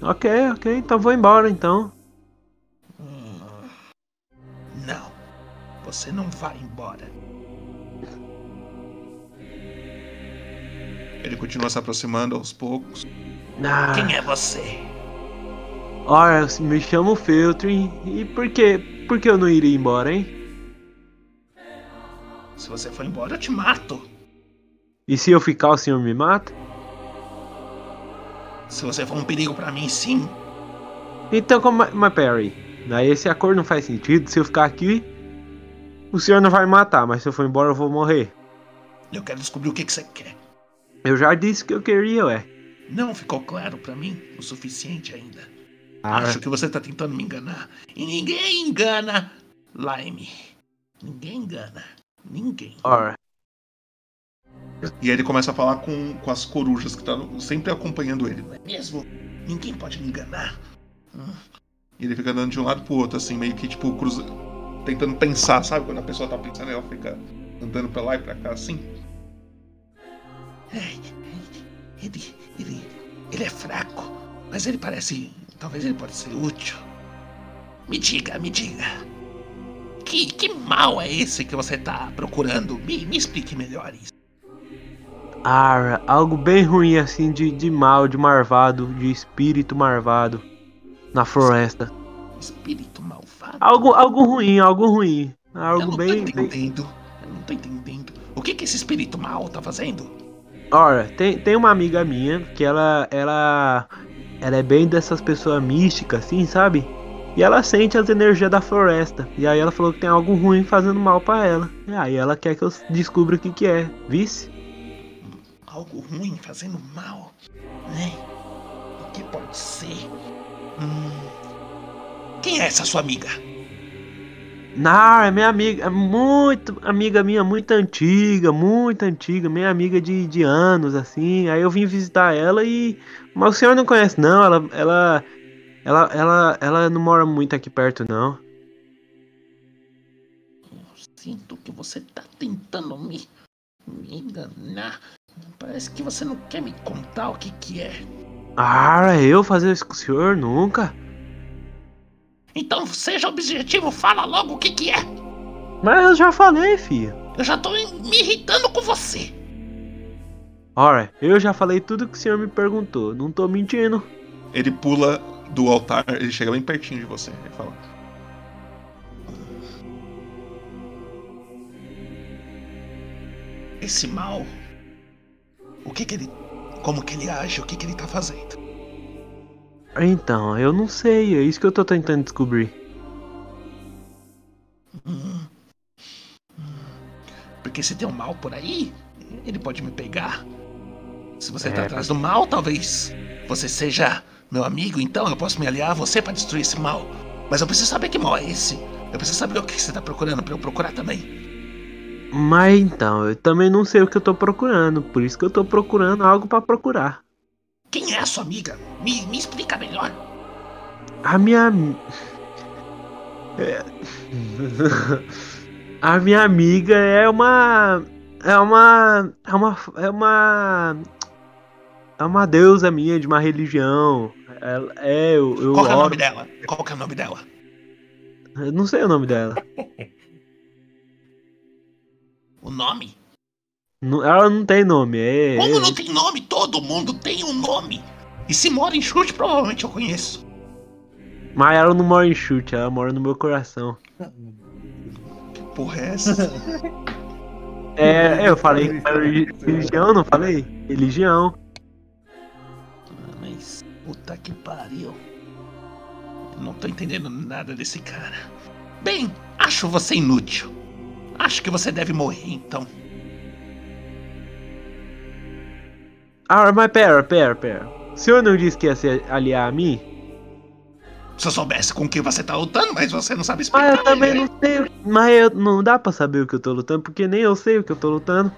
Ok, ok, então vou embora então. Não. Você não vai embora. Ele continua se aproximando aos poucos. Ah, é você? Ora, eu me chamo Feltrin, e por que, por que eu não iria embora, hein? Se você for embora, eu te mato. E se eu ficar, o senhor me mata? Se você for um perigo pra mim, sim. Então, como, mas peraí. Daí esse acordo não faz sentido. Se eu ficar aqui, o senhor não vai me matar, mas se eu for embora eu vou morrer. Eu quero descobrir o que, que você quer. Eu já disse que eu queria, ué. Não ficou claro pra mim o suficiente ainda. Ah, Acho que você tá tentando me enganar. E ninguém engana Lime. Ninguém engana. Ninguém. ora. E aí ele começa a falar com, com as corujas que estão sempre acompanhando ele. Não é mesmo? Ninguém pode me enganar. Hum. E ele fica andando de um lado pro outro, assim, meio que tipo, cruza... tentando pensar, sabe? Quando a pessoa tá pensando, ela fica andando pra lá e pra cá, assim. Ele, ele, ele é fraco, mas ele parece. Talvez ele pode ser útil. Me diga, me diga. Que, que mal é esse que você tá procurando? Me, me explique melhor isso. Ah, algo bem ruim assim de, de mal, de marvado, de espírito marvado na floresta. Espírito malvado. Algo, algo ruim, algo ruim. Eu Algo não bem, tô bem. entendendo. Eu não tô entendendo. O que que esse espírito mal tá fazendo? Ora, tem, tem uma amiga minha que ela, ela, ela é bem dessas pessoas místicas, assim, sabe? E ela sente as energias da floresta. E aí ela falou que tem algo ruim fazendo mal pra ela. E aí ela quer que eu descubra o que que é. Vice? Algo ruim fazendo mal, né? O que pode ser? Hum... Quem é essa sua amiga? Não, é minha amiga, é muito amiga minha, muito antiga, muito antiga, minha amiga de, de anos, assim. Aí eu vim visitar ela e. Mas o senhor não conhece, não? Ela, ela, ela, ela, ela não mora muito aqui perto, não. Sinto que você tá tentando me, me enganar. Parece que você não quer me contar o que que é. Ah, eu fazer isso com o senhor? Nunca. Então seja objetivo, fala logo o que que é. Mas eu já falei, filho. Eu já tô me irritando com você. Ora, eu já falei tudo que o senhor me perguntou. Não tô mentindo. Ele pula do altar, ele chega bem pertinho de você. Ele fala: Esse mal, o que que ele. Como que ele age? O que que ele tá fazendo? Então, eu não sei. É isso que eu tô tentando descobrir. Porque se tem um mal por aí, ele pode me pegar. Se você tá É, atrás do mal, talvez você seja meu amigo, então eu posso me aliar a você pra destruir esse mal. Mas eu preciso saber que mal é esse. Eu preciso saber o que você tá procurando pra eu procurar também. Mas então, eu também não sei o que eu tô procurando. Por isso que eu tô procurando algo pra procurar. Quem é a sua amiga? Me, me explica melhor. A minha. É. A minha amiga é uma. É uma. É uma. É uma. É uma deusa minha de uma religião. Ela- é, eu, eu Qual é o nome dela? Qual que é o nome dela? Eu não sei o nome dela. O nome? Não- ela não tem nome. É, Como é- não tem nome? Todo mundo tem um nome. E se mora em chute, provavelmente eu conheço. Mas ela não mora em chute, ela mora no meu coração. Que porra é essa? É, eu falei religião, não falei? Religião. Ah, puta que pariu. Não tô entendendo nada desse cara. Bem, acho você inútil. Acho que você deve morrer então. Ah, mas pera, pera, pera. O senhor não disse que ia se aliar a mim? Se eu soubesse com quem você tá lutando, mas você não sabe explicar. Mas eu também né? não sei. Mas eu, não dá pra saber o que eu tô lutando, porque nem eu sei o que eu tô lutando.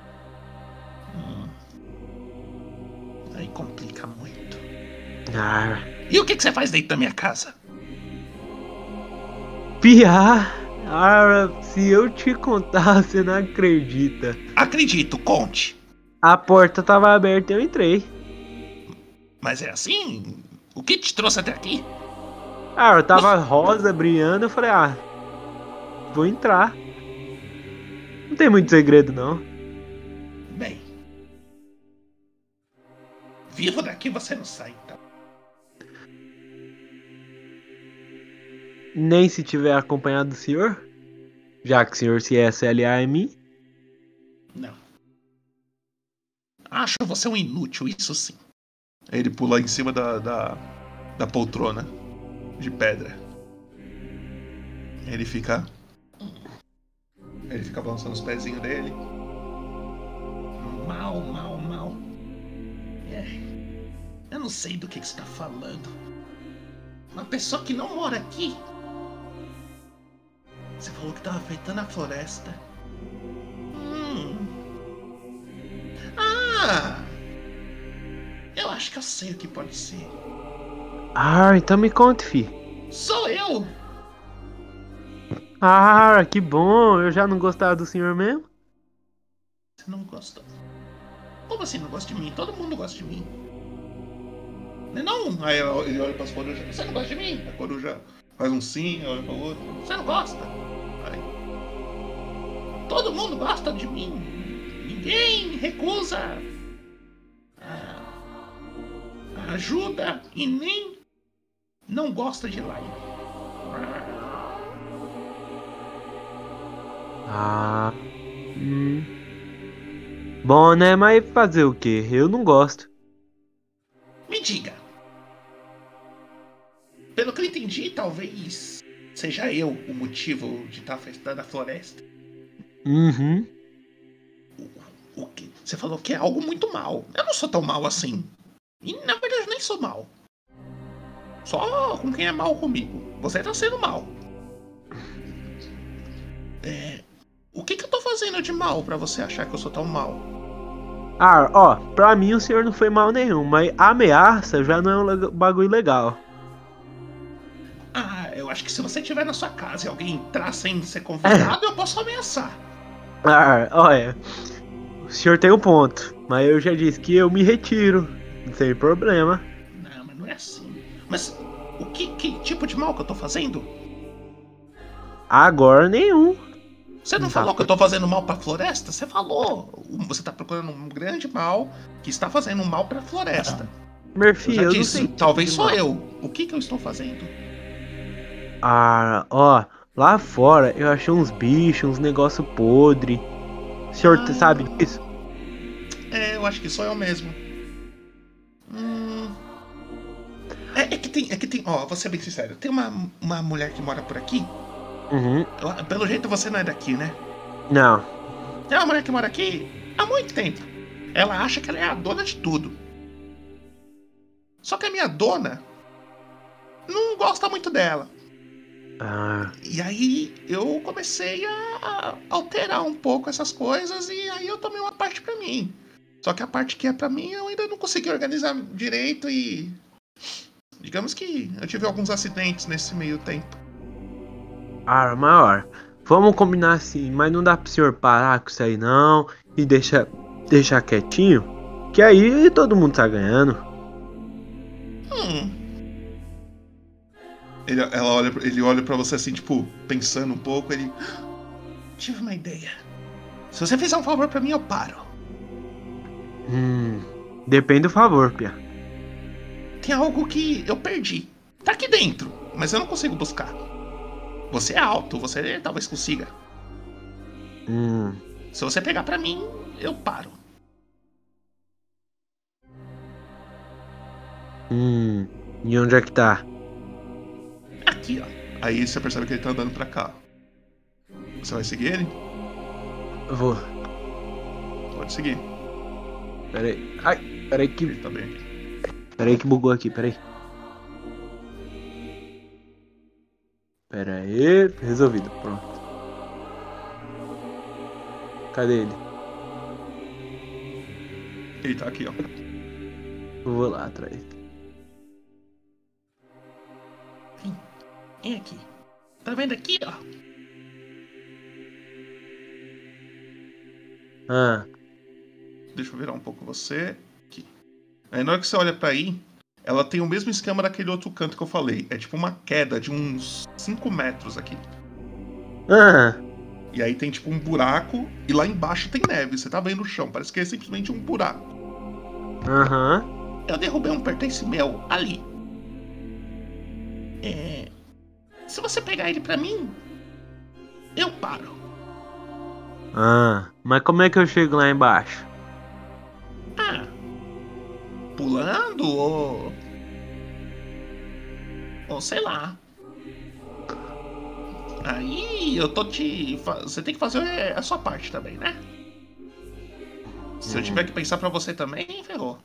E o que, que você faz dentro da minha casa? piar. Ah, se eu te contar, você não acredita. Acredito, conte. A porta tava aberta e eu entrei. Mas é assim? O que te trouxe até aqui? Ah, eu tava rosa brilhando, eu falei, ah, vou entrar. Não tem muito segredo, não. Bem. Vivo daqui você não sai, Nem se tiver acompanhado do senhor. Já que o senhor se é SLA em mim. Não. Acho você um inútil, isso sim. Ele pula em cima da, da, da poltrona de pedra. Ele fica. Ele fica balançando os pezinhos dele. Mal, mal, mal. É. Eu não sei do que, que você tá falando. Uma pessoa que não mora aqui. Você falou que tava afetando a floresta. Hum. Ah! Eu acho que eu sei o que pode ser. Ah, então me conte, fi. Sou eu! Ah, que bom. Eu já não gostava do senhor mesmo. Você não gosta? Como assim não gosta de mim? Todo mundo gosta de mim. Não é não? Aí ele olha pras corujas. Você não gosta de mim? A coruja faz um sim, olha pra outra. Você não gosta? Todo mundo gosta de mim. Ninguém recusa a, ajuda e nem não gosta de Lime. Ah. Hum. Bom, né? Mas fazer o quê? Eu não gosto. Me diga. Pelo que eu entendi, talvez seja eu o motivo de estar afastado a floresta. Uhum. O que? Você falou que é algo muito mal. Eu não sou tão mal assim. E na verdade eu nem sou mal. Só com quem é mal comigo. Você tá sendo mal. É. O que, que eu tô fazendo de mal pra você achar que eu sou tão mal? Ah, ó, pra mim o senhor não foi mal nenhum, mas ameaça já não é um bagulho legal. Ah, eu acho que se você estiver na sua casa e alguém entrar sem ser convidado, eu posso ameaçar. Ah, olha. O senhor tem um ponto, mas eu já disse que eu me retiro. Tem problema. Não, mas não é assim. Mas o que, que tipo de mal que eu tô fazendo? Agora nenhum. Você não falou que eu tô fazendo mal pra floresta? Você falou. Você tá procurando um grande mal que está fazendo mal pra floresta. Eu Murphy, já eu, disse, talvez tipo de sou mal. eu. O que que eu estou fazendo? Ah, ó, lá fora eu achei uns bichos, uns negócio podre. O senhor Ah. sabe disso? É, eu acho que sou eu mesmo. Hum. É, é que tem, é que tem, ó, vou ser bem sincero. Tem uma, uma mulher que mora por aqui. Uhum. Pelo jeito você não é daqui, né? Não. Tem uma mulher que mora aqui há muito tempo. Ela acha que ela é a dona de tudo. Só que a minha dona não gosta muito dela. Ah, E aí eu comecei a alterar um pouco essas coisas e aí eu tomei uma parte pra mim. Só que a parte que é pra mim eu ainda não consegui organizar direito e digamos que eu tive alguns acidentes nesse meio tempo. ah, maior. Vamos combinar assim, mas não dá pro senhor parar com isso aí não e deixar, deixar quietinho. Que aí todo mundo tá ganhando. Hum. Ele, ela olha, ele olha para você assim, tipo, pensando um pouco, ele. Tive uma ideia. Se você fizer um favor pra mim, eu paro. Hum. Depende do favor, Pia. Tem algo que eu perdi. Tá aqui dentro, mas eu não consigo buscar. Você é alto, você talvez consiga. Hum. Se você pegar pra mim, eu paro. Hum. E onde é que tá? Aqui, ó. Aí você percebe que ele tá andando pra cá. Você vai seguir ele? Eu vou. Pode seguir. Pera aí. Ai, pera aí que. Ele tá bem aqui. Pera aí que bugou aqui, pera aí. Pera aí. Resolvido, pronto. Cadê ele? Ele tá aqui, ó. Eu vou lá atrás. Vem aqui. Tá vendo aqui, ó? Ah, Deixa eu virar um pouco você. Aqui. Aí na hora que você olha pra aí, ela tem o mesmo esquema daquele outro canto que eu falei. É tipo uma queda de uns 5 metros aqui. ah, E aí tem tipo um buraco e lá embaixo tem neve. Você tá vendo o chão, parece que é simplesmente um buraco. aham. Eu derrubei um pertence meu ali. É. Se você pegar ele pra mim, eu paro. Ah, mas como é que eu chego lá embaixo? Ah. Pulando ou. Ou sei lá. Aí eu tô te. Você tem que fazer a sua parte também, né? Se eu Hum. tiver que pensar pra você também, ferrou.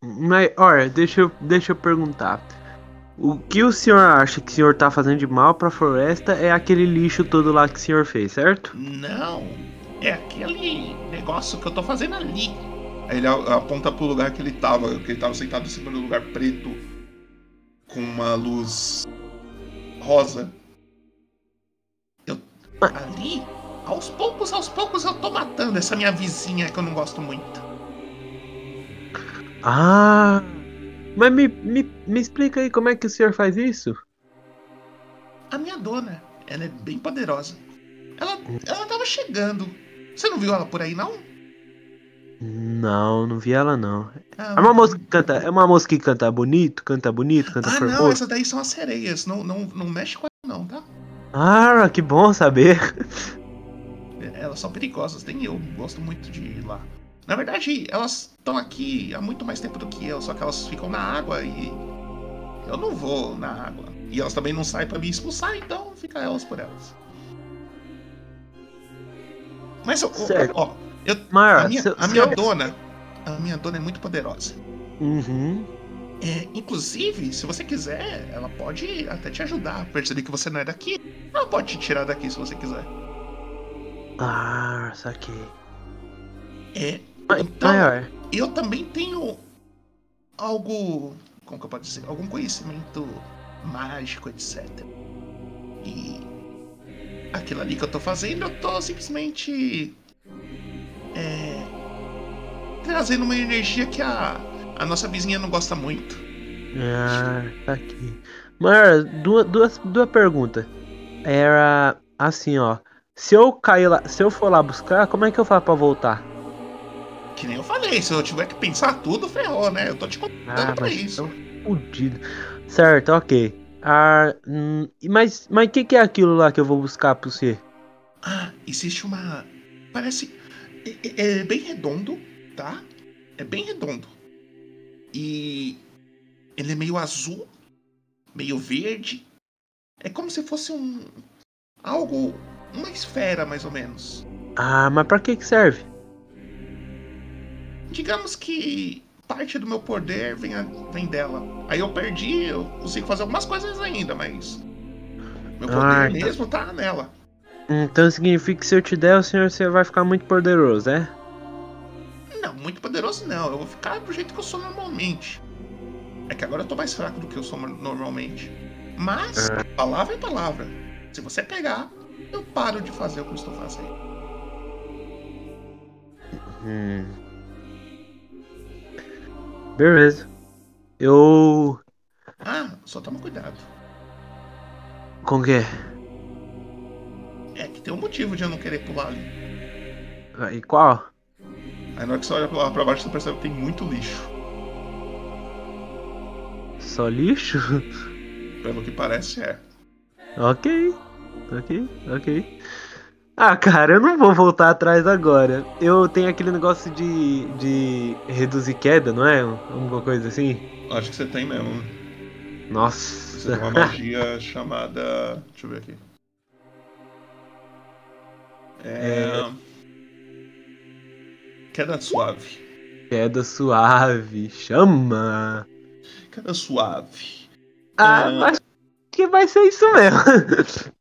Mas, olha, deixa eu, deixa eu perguntar. O que o senhor acha que o senhor tá fazendo de mal pra floresta é aquele lixo todo lá que o senhor fez, certo? Não. É aquele negócio que eu tô fazendo ali. Aí ele aponta pro lugar que ele tava, que ele tava sentado em cima do lugar preto com uma luz rosa. Eu ali, aos poucos, aos poucos eu tô matando essa minha vizinha que eu não gosto muito. Ah, mas me, me, me explica aí como é que o senhor faz isso? A minha dona, ela é bem poderosa. Ela, ela tava chegando. Você não viu ela por aí, não? Não, não vi ela não. Ah, É uma moça que canta, é uma moça que canta bonito, canta bonito, canta Ah, não, formoso. essas daí são as sereias. Não, não, não mexe com ela, não, tá? Ah, que bom saber. Elas são perigosas, nem eu gosto muito de ir lá. Na verdade, elas estão aqui há muito mais tempo do que eu, só que elas ficam na água e. Eu não vou na água. E elas também não saem pra me expulsar, então fica elas por elas. Mas, ó, ó, eu, Mara, a minha, seu- a minha seu- dona. A minha dona é muito poderosa. Uhum. É, inclusive, se você quiser, ela pode até te ajudar a perceber que você não é daqui. Ela pode te tirar daqui se você quiser. Ah, saquei. É. Então, Maior. eu também tenho algo. Como que eu posso dizer? Algum conhecimento mágico, etc. E aquilo ali que eu tô fazendo, eu tô simplesmente. É. Trazendo uma energia que a, a nossa vizinha não gosta muito. Ah, saquei. Maior, duas, duas, duas perguntas. Era assim, ó. Se eu cair lá, se eu for lá buscar, como é que eu faço pra voltar? Que nem eu falei, se eu tiver que pensar tudo, ferrou, né? Eu tô te contando Ah, pra mas isso. fudido. Certo, ok. Ah, hum, mas mas o que, que é aquilo lá que eu vou buscar pra você? Ah, existe uma. Parece. É, é- é bem redondo, tá? É bem redondo. E. Ele é meio azul, meio verde. É como se fosse um. Algo. Uma esfera, mais ou menos. Ah, mas pra que que serve? Digamos que parte do meu poder vem, a- vem dela. Aí eu perdi, eu consigo fazer algumas coisas ainda, mas. Meu poder Ah, então- mesmo tá nela. Então significa que se eu te der, o senhor você vai ficar muito poderoso, é? Não, muito poderoso não. Eu vou ficar do jeito que eu sou normalmente. É que agora eu tô mais fraco do que eu sou normalmente. Mas, palavra é palavra. Se você pegar, eu paro de fazer o que eu estou fazendo. Hum. Beleza. Eu. Ah, só toma cuidado. Com o quê? É que tem um motivo de eu não querer pular ali. E qual? Aí na hora que você olha pra lá pra baixo, você percebe que tem muito lixo. Só lixo? Pelo que parece, é. ok. Ok, ok. Ah, cara, eu não vou voltar atrás agora. Eu tenho aquele negócio de, de reduzir queda, não é? Alguma coisa assim? Acho que você tem mesmo. Você Nossa. tem uma magia chamada. Deixa eu ver aqui. É. Queda suave. Queda suave. Chama. Queda suave. Ah, Ah. acho que vai ser isso mesmo.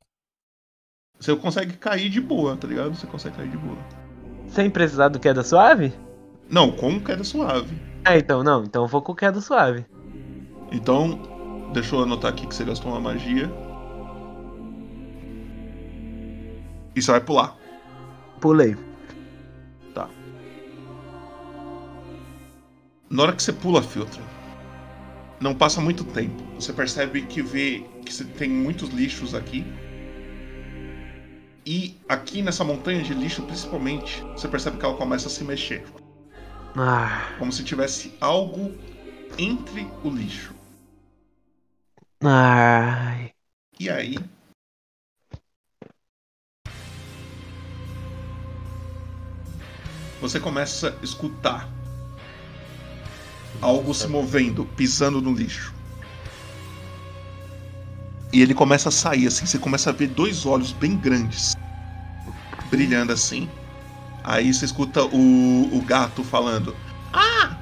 Você consegue cair de boa, tá ligado? Você consegue cair de boa. Sem precisar do queda suave? Não, com queda suave. Ah, então não. Então eu vou com queda suave. Então, deixa eu anotar aqui que você gastou uma magia. E você vai pular. Pulei. Tá. Na hora que você pula, filtro, não passa muito tempo. Você percebe que vê que tem muitos lixos aqui. E aqui nessa montanha de lixo, principalmente, você percebe que ela começa a se mexer. Ah, Como se tivesse algo entre o lixo. ai. E aí. Você começa a escutar algo se movendo, pisando no lixo. E ele começa a sair assim, você começa a ver dois olhos bem grandes brilhando assim. Aí você escuta o, o gato falando: Ah!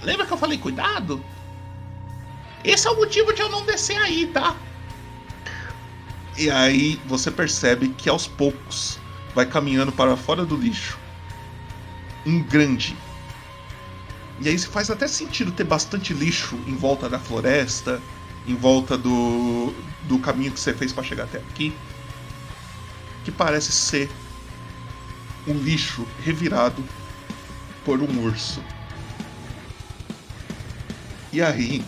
Lembra que eu falei cuidado? Esse é o motivo de eu não descer aí, tá? E aí você percebe que aos poucos vai caminhando para fora do lixo um grande. E aí faz até sentido ter bastante lixo em volta da floresta, em volta do, do caminho que você fez para chegar até aqui. Que parece ser um lixo revirado por um urso. E aí.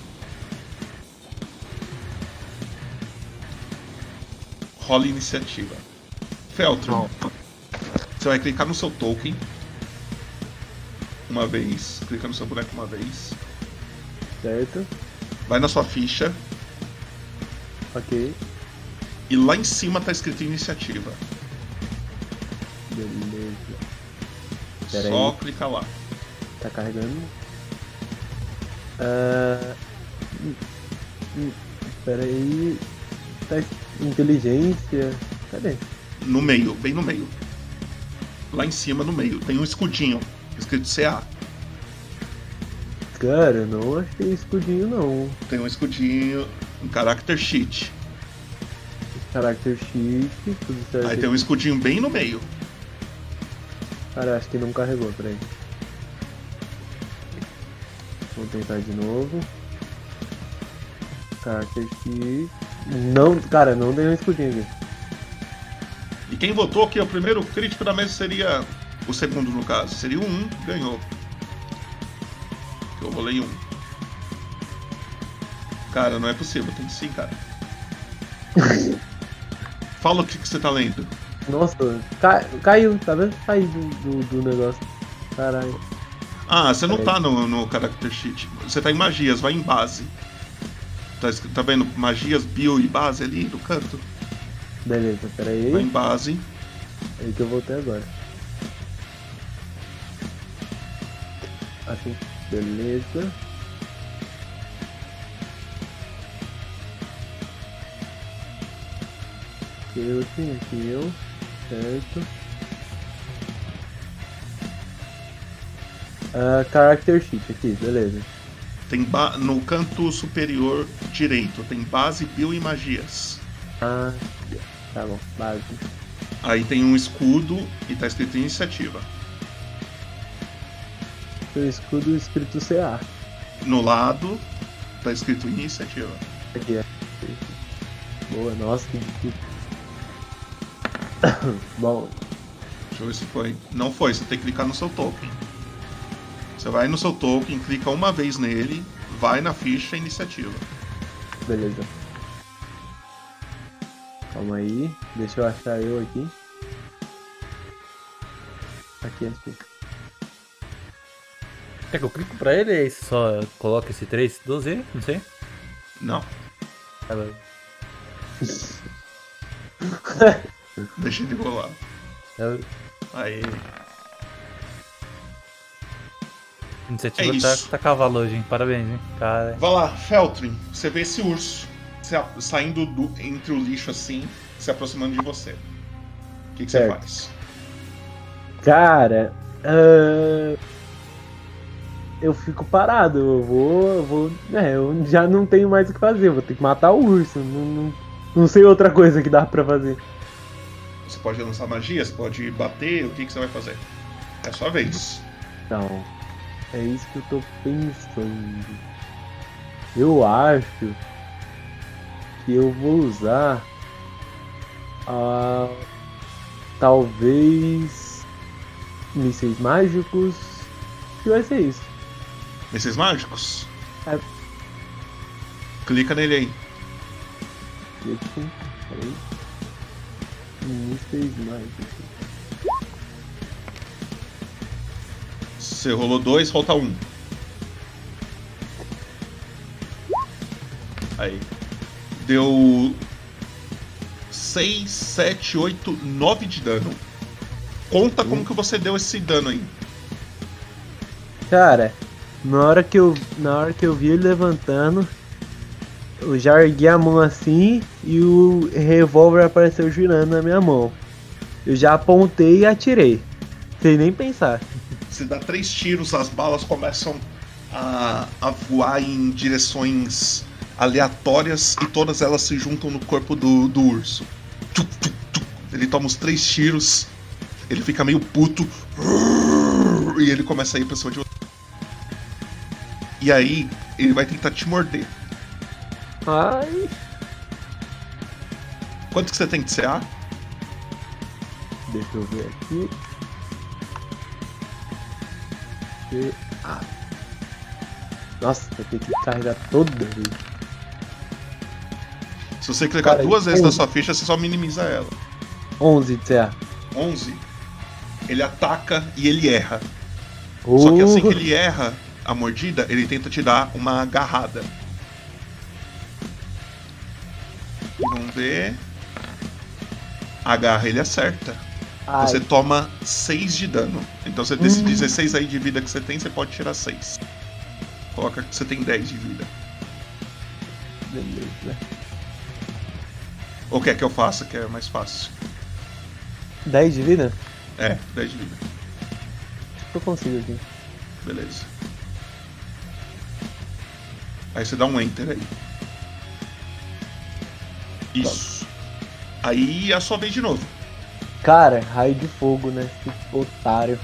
Rola iniciativa. Feltron, você vai clicar no seu token uma vez, clica no seu boneco uma vez, Certo? Vai na sua ficha Ok. e lá em cima tá escrito iniciativa. Beleza. Pera Só aí. clicar lá. Tá carregando. Ah, hum, hum, Pera aí. Tá inteligência. Cadê? No meio, bem no meio. Lá em cima, no meio, tem um escudinho escrito CA. Cara, não achei escudinho não. Tem um escudinho, um character sheet. Character sheet, tudo certo. Aí tem um escudinho bem no meio. Cara, acho que não carregou, peraí. Vamos tentar de novo. Character sheet. Não, cara, não deu um escudinho aqui. E quem votou que o primeiro crítico da mesa seria o segundo, no caso. Seria o 1, ganhou. Eu rolei um. Cara, não é possível, tem sim, cara. Fala o que, que você tá lendo. Nossa, ca- caiu, tá vendo? Caiu do, do, do negócio. Caralho. Ah, você não Peraí. tá no, no character sheet. Você tá em magias, vai em base. Tá, tá vendo magias, bio e base ali no canto? Beleza, pera aí. Vai em base. Aí que eu voltei agora. Assim, beleza. Eu tenho aqui eu, certo. Ah, character sheet aqui, beleza. Tem ba- no canto superior direito, tem base, bio e magias. Ah, tá bom, base. Aí tem um escudo e tá escrito iniciativa. Seu escudo escrito CA. No lado tá escrito iniciativa. Aqui é. Boa, nossa, que. que- Bom, Deixa eu ver se foi. Não foi, você tem que clicar no seu token. Você vai no seu token, clica uma vez nele, vai na ficha iniciativa. beleza. Calma aí, deixa eu achar eu aqui. Aqui, aqui. Quer que eu clico pra ele e aí só coloca esse 3, 12, não sei. Não, Ela- deixa ele rolar. ela- Aí. a iniciativa É tá, isso. tá cavalo hoje, hein? Parabéns, hein? Cara. Vai lá, Feltrin, você vê esse urso se a- saindo do- entre o lixo assim, se aproximando de você. O que, que você Certo. faz? Cara, ah, eu fico parado, eu vou, eu vou. É, eu já não tenho mais o que fazer, vou ter que matar o urso. Não, não, não sei outra coisa que dá pra fazer. Você pode lançar magia, você pode bater, o que, que você vai fazer? É a sua vez. Então, é isso que eu tô pensando. Eu acho que eu vou usar a talvez mísseis mágicos. Que vai ser isso? Esses mágicos? É. Clica nele aí. Aqui, peraí. Mísseis mágicos. Você rolou dois, falta um. Aí. Deu 6, 7, 8, 9 de dano. Conta como que você deu esse dano aí. Cara, na hora que eu, na hora que eu vi ele levantando, eu já ergui a mão assim e o revólver apareceu girando na minha mão. Eu já apontei e atirei, sem nem pensar. Você dá três tiros, as balas começam a, a voar em direções aleatórias e todas elas se juntam no corpo do, do urso. Ele toma os três tiros, ele fica meio puto e ele começa a ir pra cima de você. E aí, ele vai tentar te morder. Ai, Quanto que você tem de CA? deixa eu ver aqui. Ah. Nossa, ter que carregar toda vez. Se você clicar Cara, duas vezes eu- na sua ficha, você só minimiza ela. 11 de CA. 11. Ele ataca e ele erra. Só que assim que Uh, ele erra a mordida, ele tenta te dar uma agarrada. Vamos ver. Agarra, ele acerta. ai, Você toma 6 de dano. Então você desse Hum. 16 aí de vida que você tem, você pode tirar 6. Coloca que você tem 10 de vida. beleza. Ou quer que eu faça, que é mais fácil? 10 de vida? É, 10 de vida. Eu consigo aqui. Beleza. Aí você dá um enter aí. Isso. Aí é a sua vez de novo. Cara, raio de fogo, né? Que otário.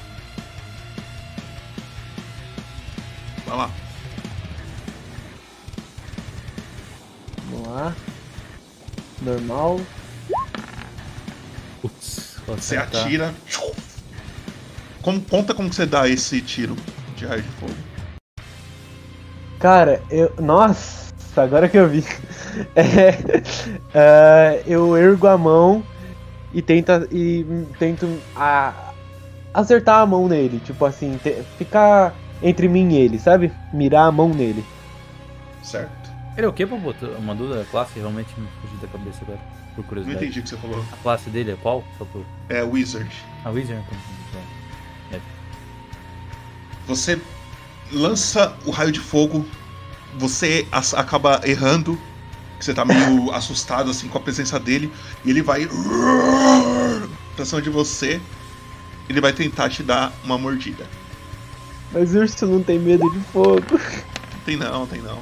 Vai lá. Vamos lá. Normal. Putz, Você atira. Como, conta como que você dá esse tiro de raio de fogo. Cara, eu. Nossa, agora que eu vi. É, é, eu ergo a mão e, tenta, e tento a- acertar a mão nele. Tipo assim, te- ficar entre mim e ele, sabe? Mirar a mão nele. Certo. Ele é o que, Boboto? Uma dúvida, a classe realmente me fugiu da cabeça agora, por Não curiosidade. entendi o que você falou. A classe dele é qual? Só por... É Wizard. A Wizard? então. Você lança o raio de fogo, você acaba errando, você tá meio assustado assim com a presença dele, e ele vai pra cima de você. Ele vai tentar te dar uma mordida. Mas urso não tem medo de fogo. Tem não, tem não.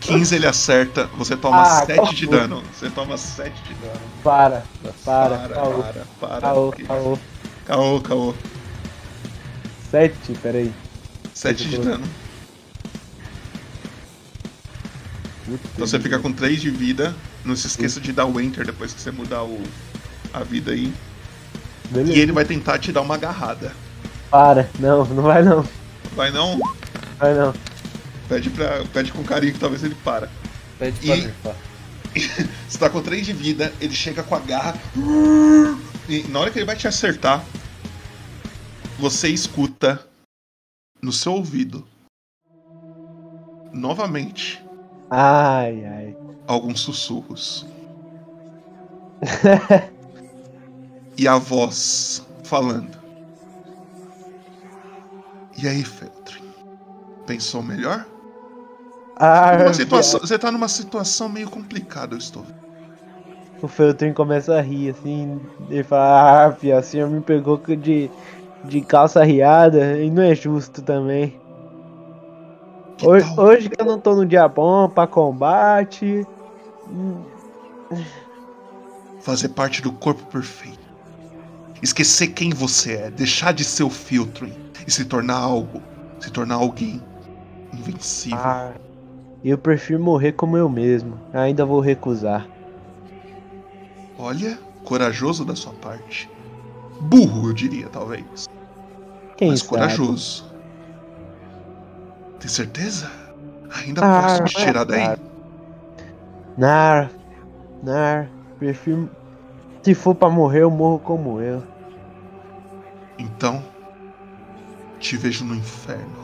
15 ele acerta, você toma Ah, 7 de dano. Você toma 7 de dano. Para, para, para, caô, para, para. caô, caô. Caô, caô. Sete, peraí. 7 de dano. Então você fica com 3 de vida. Não se esqueça de dar o enter depois que você mudar o, a vida aí. Beleza. E ele vai tentar te dar uma agarrada. Para, não, não vai não. Vai não? Vai não. Pede, pra, pede com carinho que talvez ele para. Pede E- pra nerfar. Você tá com 3 de vida, ele chega com a garra. E na hora que ele vai te acertar, você escuta no seu ouvido novamente Ai, ai. alguns sussurros. e a voz falando. E aí, Feltrin? Pensou melhor? Ah, Uma situação- você tá numa situação meio complicada, eu estou. O Feltrin começa a rir assim. Ele fala: Ah, fia, a senhora me pegou de, de calça riada e não é justo também. Que Hoje, tal? hoje que eu não tô no dia bom pra combate. fazer parte do corpo perfeito. Esquecer quem você é, deixar de ser o filtro e se tornar algo, se tornar alguém invencível. Ah, eu prefiro morrer como eu mesmo. Ainda vou recusar. Olha, corajoso da sua parte. Burro, eu diria, talvez. Quem mas sabe? corajoso. Tem certeza? Ainda Ah, posso te é tirar daí? Nar, Nar, prefiro. Se for pra morrer, eu morro como eu. Então, te vejo no inferno.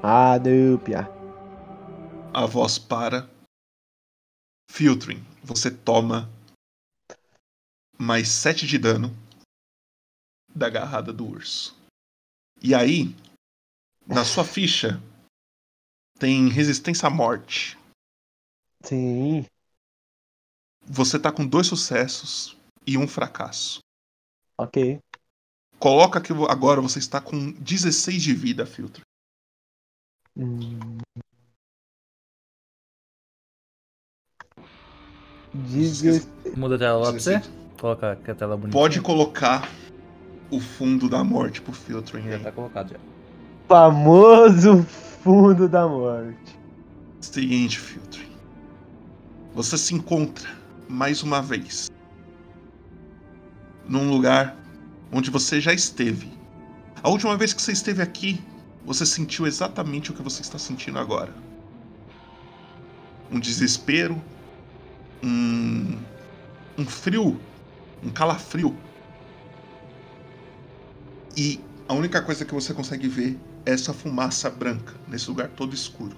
Ah, deu, pia. A voz para. Filtering, você toma mais 7 de dano da agarrada do urso. E aí, na sua ficha, tem resistência à morte. Sim. Você tá com dois sucessos e um fracasso. Ok. Coloca que agora você está com 16 de vida, Filtro. Hum. Diz Muda a tela lá pra você? 16. Coloca a tela bonita. Pode colocar o fundo da morte pro Filtering Já aí. tá colocado já. famoso fundo da morte. Seguinte, Filtro. Você se encontra mais uma vez num lugar onde você já esteve. A última vez que você esteve aqui, você sentiu exatamente o que você está sentindo agora: um desespero, um, um frio um calafrio. E a única coisa que você consegue ver é essa fumaça branca nesse lugar todo escuro.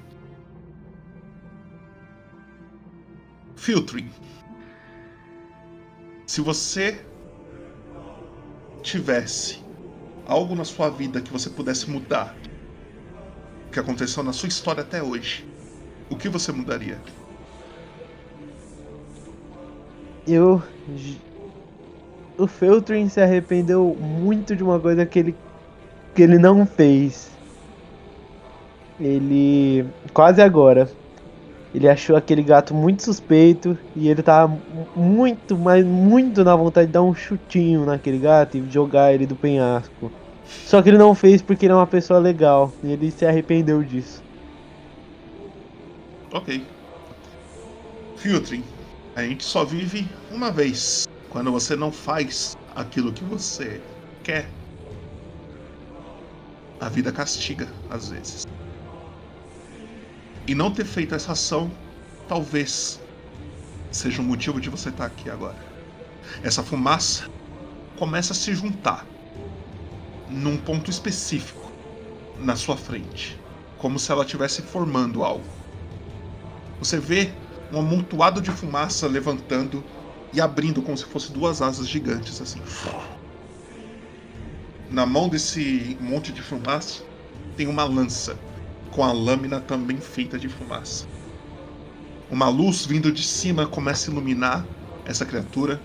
Filtering. Se você tivesse algo na sua vida que você pudesse mudar, que aconteceu na sua história até hoje, o que você mudaria? Eu. O Feltrin se arrependeu muito de uma coisa que ele. que ele não fez. Ele. quase agora. Ele achou aquele gato muito suspeito e ele tava muito, mas muito na vontade de dar um chutinho naquele gato e jogar ele do penhasco. Só que ele não fez porque ele é uma pessoa legal e ele se arrependeu disso. Ok. Filtering. A gente só vive uma vez. Quando você não faz aquilo que você quer, a vida castiga às vezes. E não ter feito essa ação, talvez seja o motivo de você estar aqui agora. Essa fumaça começa a se juntar num ponto específico na sua frente, como se ela estivesse formando algo. Você vê um amontoado de fumaça levantando e abrindo como se fosse duas asas gigantes assim. Na mão desse monte de fumaça tem uma lança com a lâmina também feita de fumaça. Uma luz vindo de cima começa a iluminar essa criatura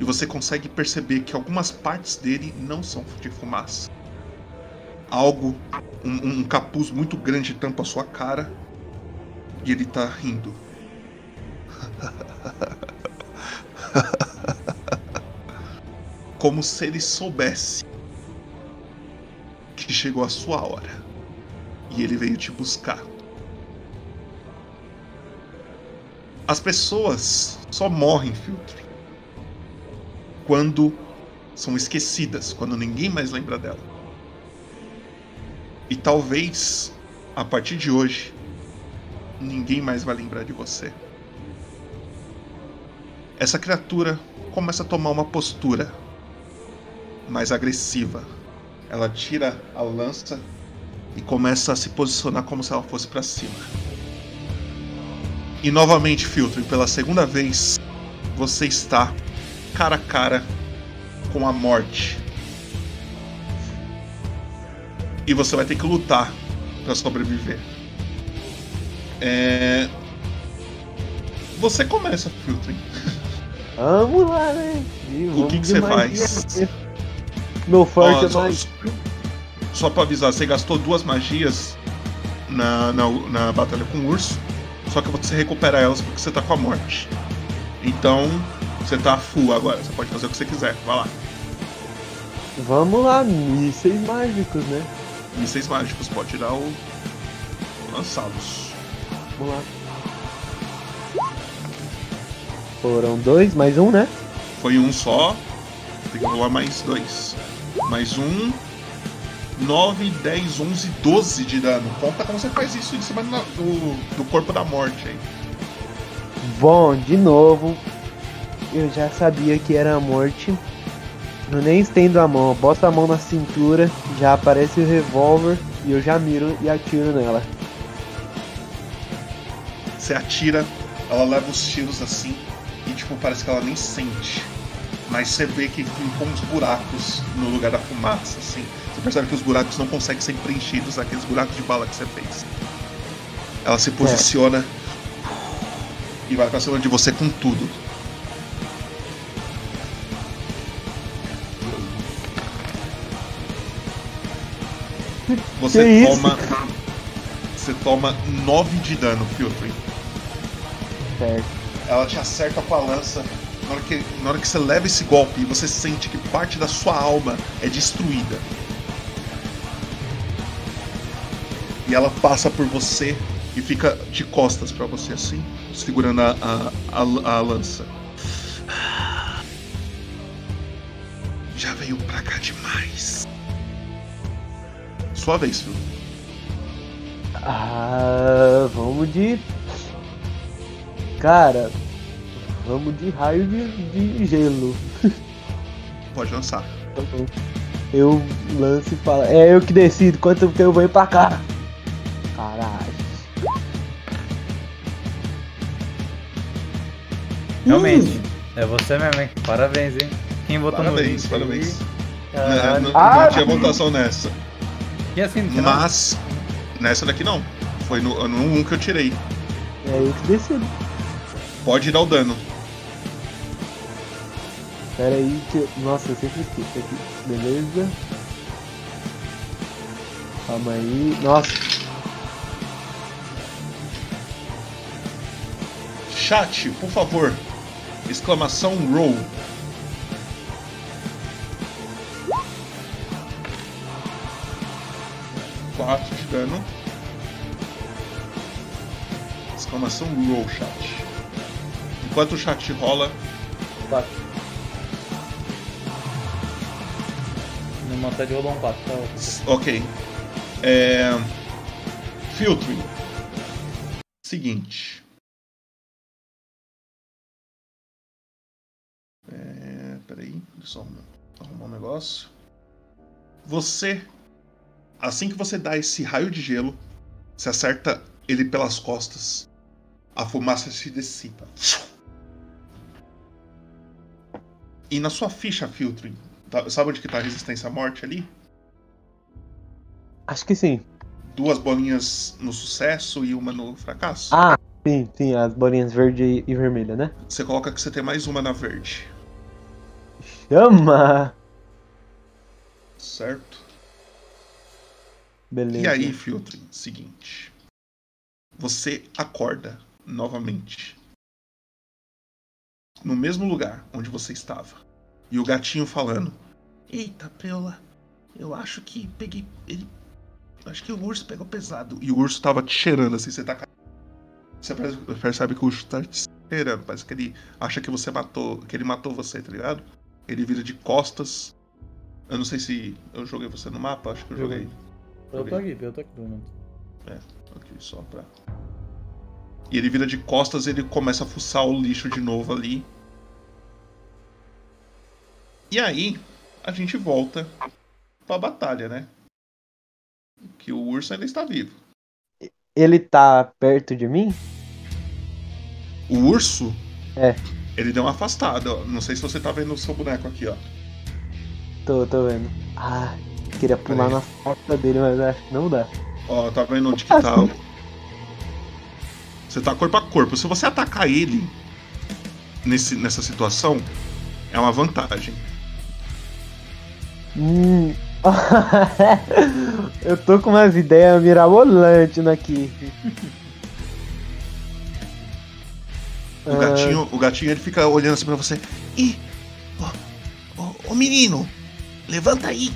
e você consegue perceber que algumas partes dele não são de fumaça. Algo, um, um capuz muito grande tampa a sua cara e ele tá rindo. Como se ele soubesse que chegou a sua hora e ele veio te buscar. As pessoas só morrem, filtro, quando são esquecidas, quando ninguém mais lembra dela. E talvez a partir de hoje ninguém mais vai lembrar de você. Essa criatura começa a tomar uma postura mais agressiva. Ela tira a lança e começa a se posicionar como se ela fosse para cima. E novamente, Filtro, pela segunda vez, você está cara a cara com a morte. E você vai ter que lutar para sobreviver. É... Você começa, Filtering. Vamos lá, né? o que, você faz? Meu forte é mais. Só pra avisar, você gastou duas magias na, na, na batalha com o urso, só que você recupera elas porque você tá com a morte. Então, você tá full agora, você pode fazer o que você quiser, vai lá. Vamos lá, mísseis mágicos, né? Mísseis mágicos, pode tirar o. lançá-los. Vamos lá. Foram dois, mais um, né? Foi um só, tem que rolar mais dois. Mais um, 9, 10, 11, 12 de dano. Conta como você faz isso em cima do, do corpo da morte aí. Bom, de novo, eu já sabia que era a morte. Eu nem estendo a mão, boto a mão na cintura, já aparece o revólver e eu já miro e atiro nela. Você atira, ela leva os tiros assim tipo parece que ela nem sente. Mas você vê que ficam uns buracos no lugar da fumaça, assim. Você percebe que os buracos não conseguem ser preenchidos, aqueles buracos de bala que você fez. Ela se posiciona é. e vai pra cima de você com tudo. Você que toma. Isso? Você toma 9 de dano, Filtering. Certo. Ela te acerta com a lança na hora, que, na hora que você leva esse golpe você sente que parte da sua alma é destruída. E ela passa por você e fica de costas para você assim, segurando a, a, a, a lança. Já veio pra cá demais. Sua vez, filho. Ah, vamos de. Cara, Vamos de raio de, de gelo. Pode lançar. Tá bom. Eu lanço e falo. É eu que decido quanto que eu vou ir pra cá. Caralho. Realmente. É você mesmo, hein? Parabéns, hein? Quem votou Parabéns, no parabéns. Caralho. Não, não- Ah! não tinha votação nessa. E assim, não? Mas nessa daqui não. Foi no, no 1 que eu tirei. É eu que decido. Pode dar o dano. Pera aí que. Nossa, eu sempre esqueço aqui. Beleza. Calma aí. Nossa. Chat, por favor. Exclamação roll. Quatro de dano. Exclamação roll, chat. Enquanto o chat rola, Quatro. No montar de rolou um 4, tá? Ok. É... Filtering. Seguinte. É... Peraí, deixa eu arrumar, arrumar um negócio. Você, assim que você dá esse raio de gelo, você acerta ele pelas costas, a fumaça se dissipa. E na sua ficha filtering, tá- sabe onde que tá a resistência à morte ali? Acho que sim. duas bolinhas no sucesso e uma no fracasso. Ah, sim, sim, as bolinhas verde e vermelha, né? Você coloca que você tem mais uma na verde, Chama! certo? Beleza. E aí, Filtering, seguinte. Você acorda novamente. No mesmo lugar onde você estava. E o gatinho falando. Eita, Preula, eu acho que peguei. Ele. Acho que o urso pegou pesado. E o urso tava te cheirando assim, você tá. Você perce- percebe que o urso tá te cheirando. Parece que ele acha que você matou. Que ele matou você, tá ligado? Ele vira de costas. Eu não sei se eu joguei você no mapa, acho que eu joguei. Eu tô aqui, eu tô aqui, Bruno. Ok, só pra. E ele vira de costas e ele começa a fuçar o lixo de novo ali. E aí, a gente volta pra batalha, né? Que o urso ainda está vivo. Ele tá perto de mim? O urso. É. Ele deu uma afastada, ó. Não sei se você tá vendo o seu boneco aqui, ó. Tô, tô vendo. Ah, queria pular na porta dele, mas acho que não dá. Ó, tá vendo onde que tá? o- Você tá corpo a corpo. Se você atacar ele nesse, nessa situação, é uma vantagem. Hum. Eu tô com umas ideias mirabolantes aqui. O gatinho, o gatinho ele fica olhando assim pra você. Ih! Ô, ô, ô, menino! Levanta aí!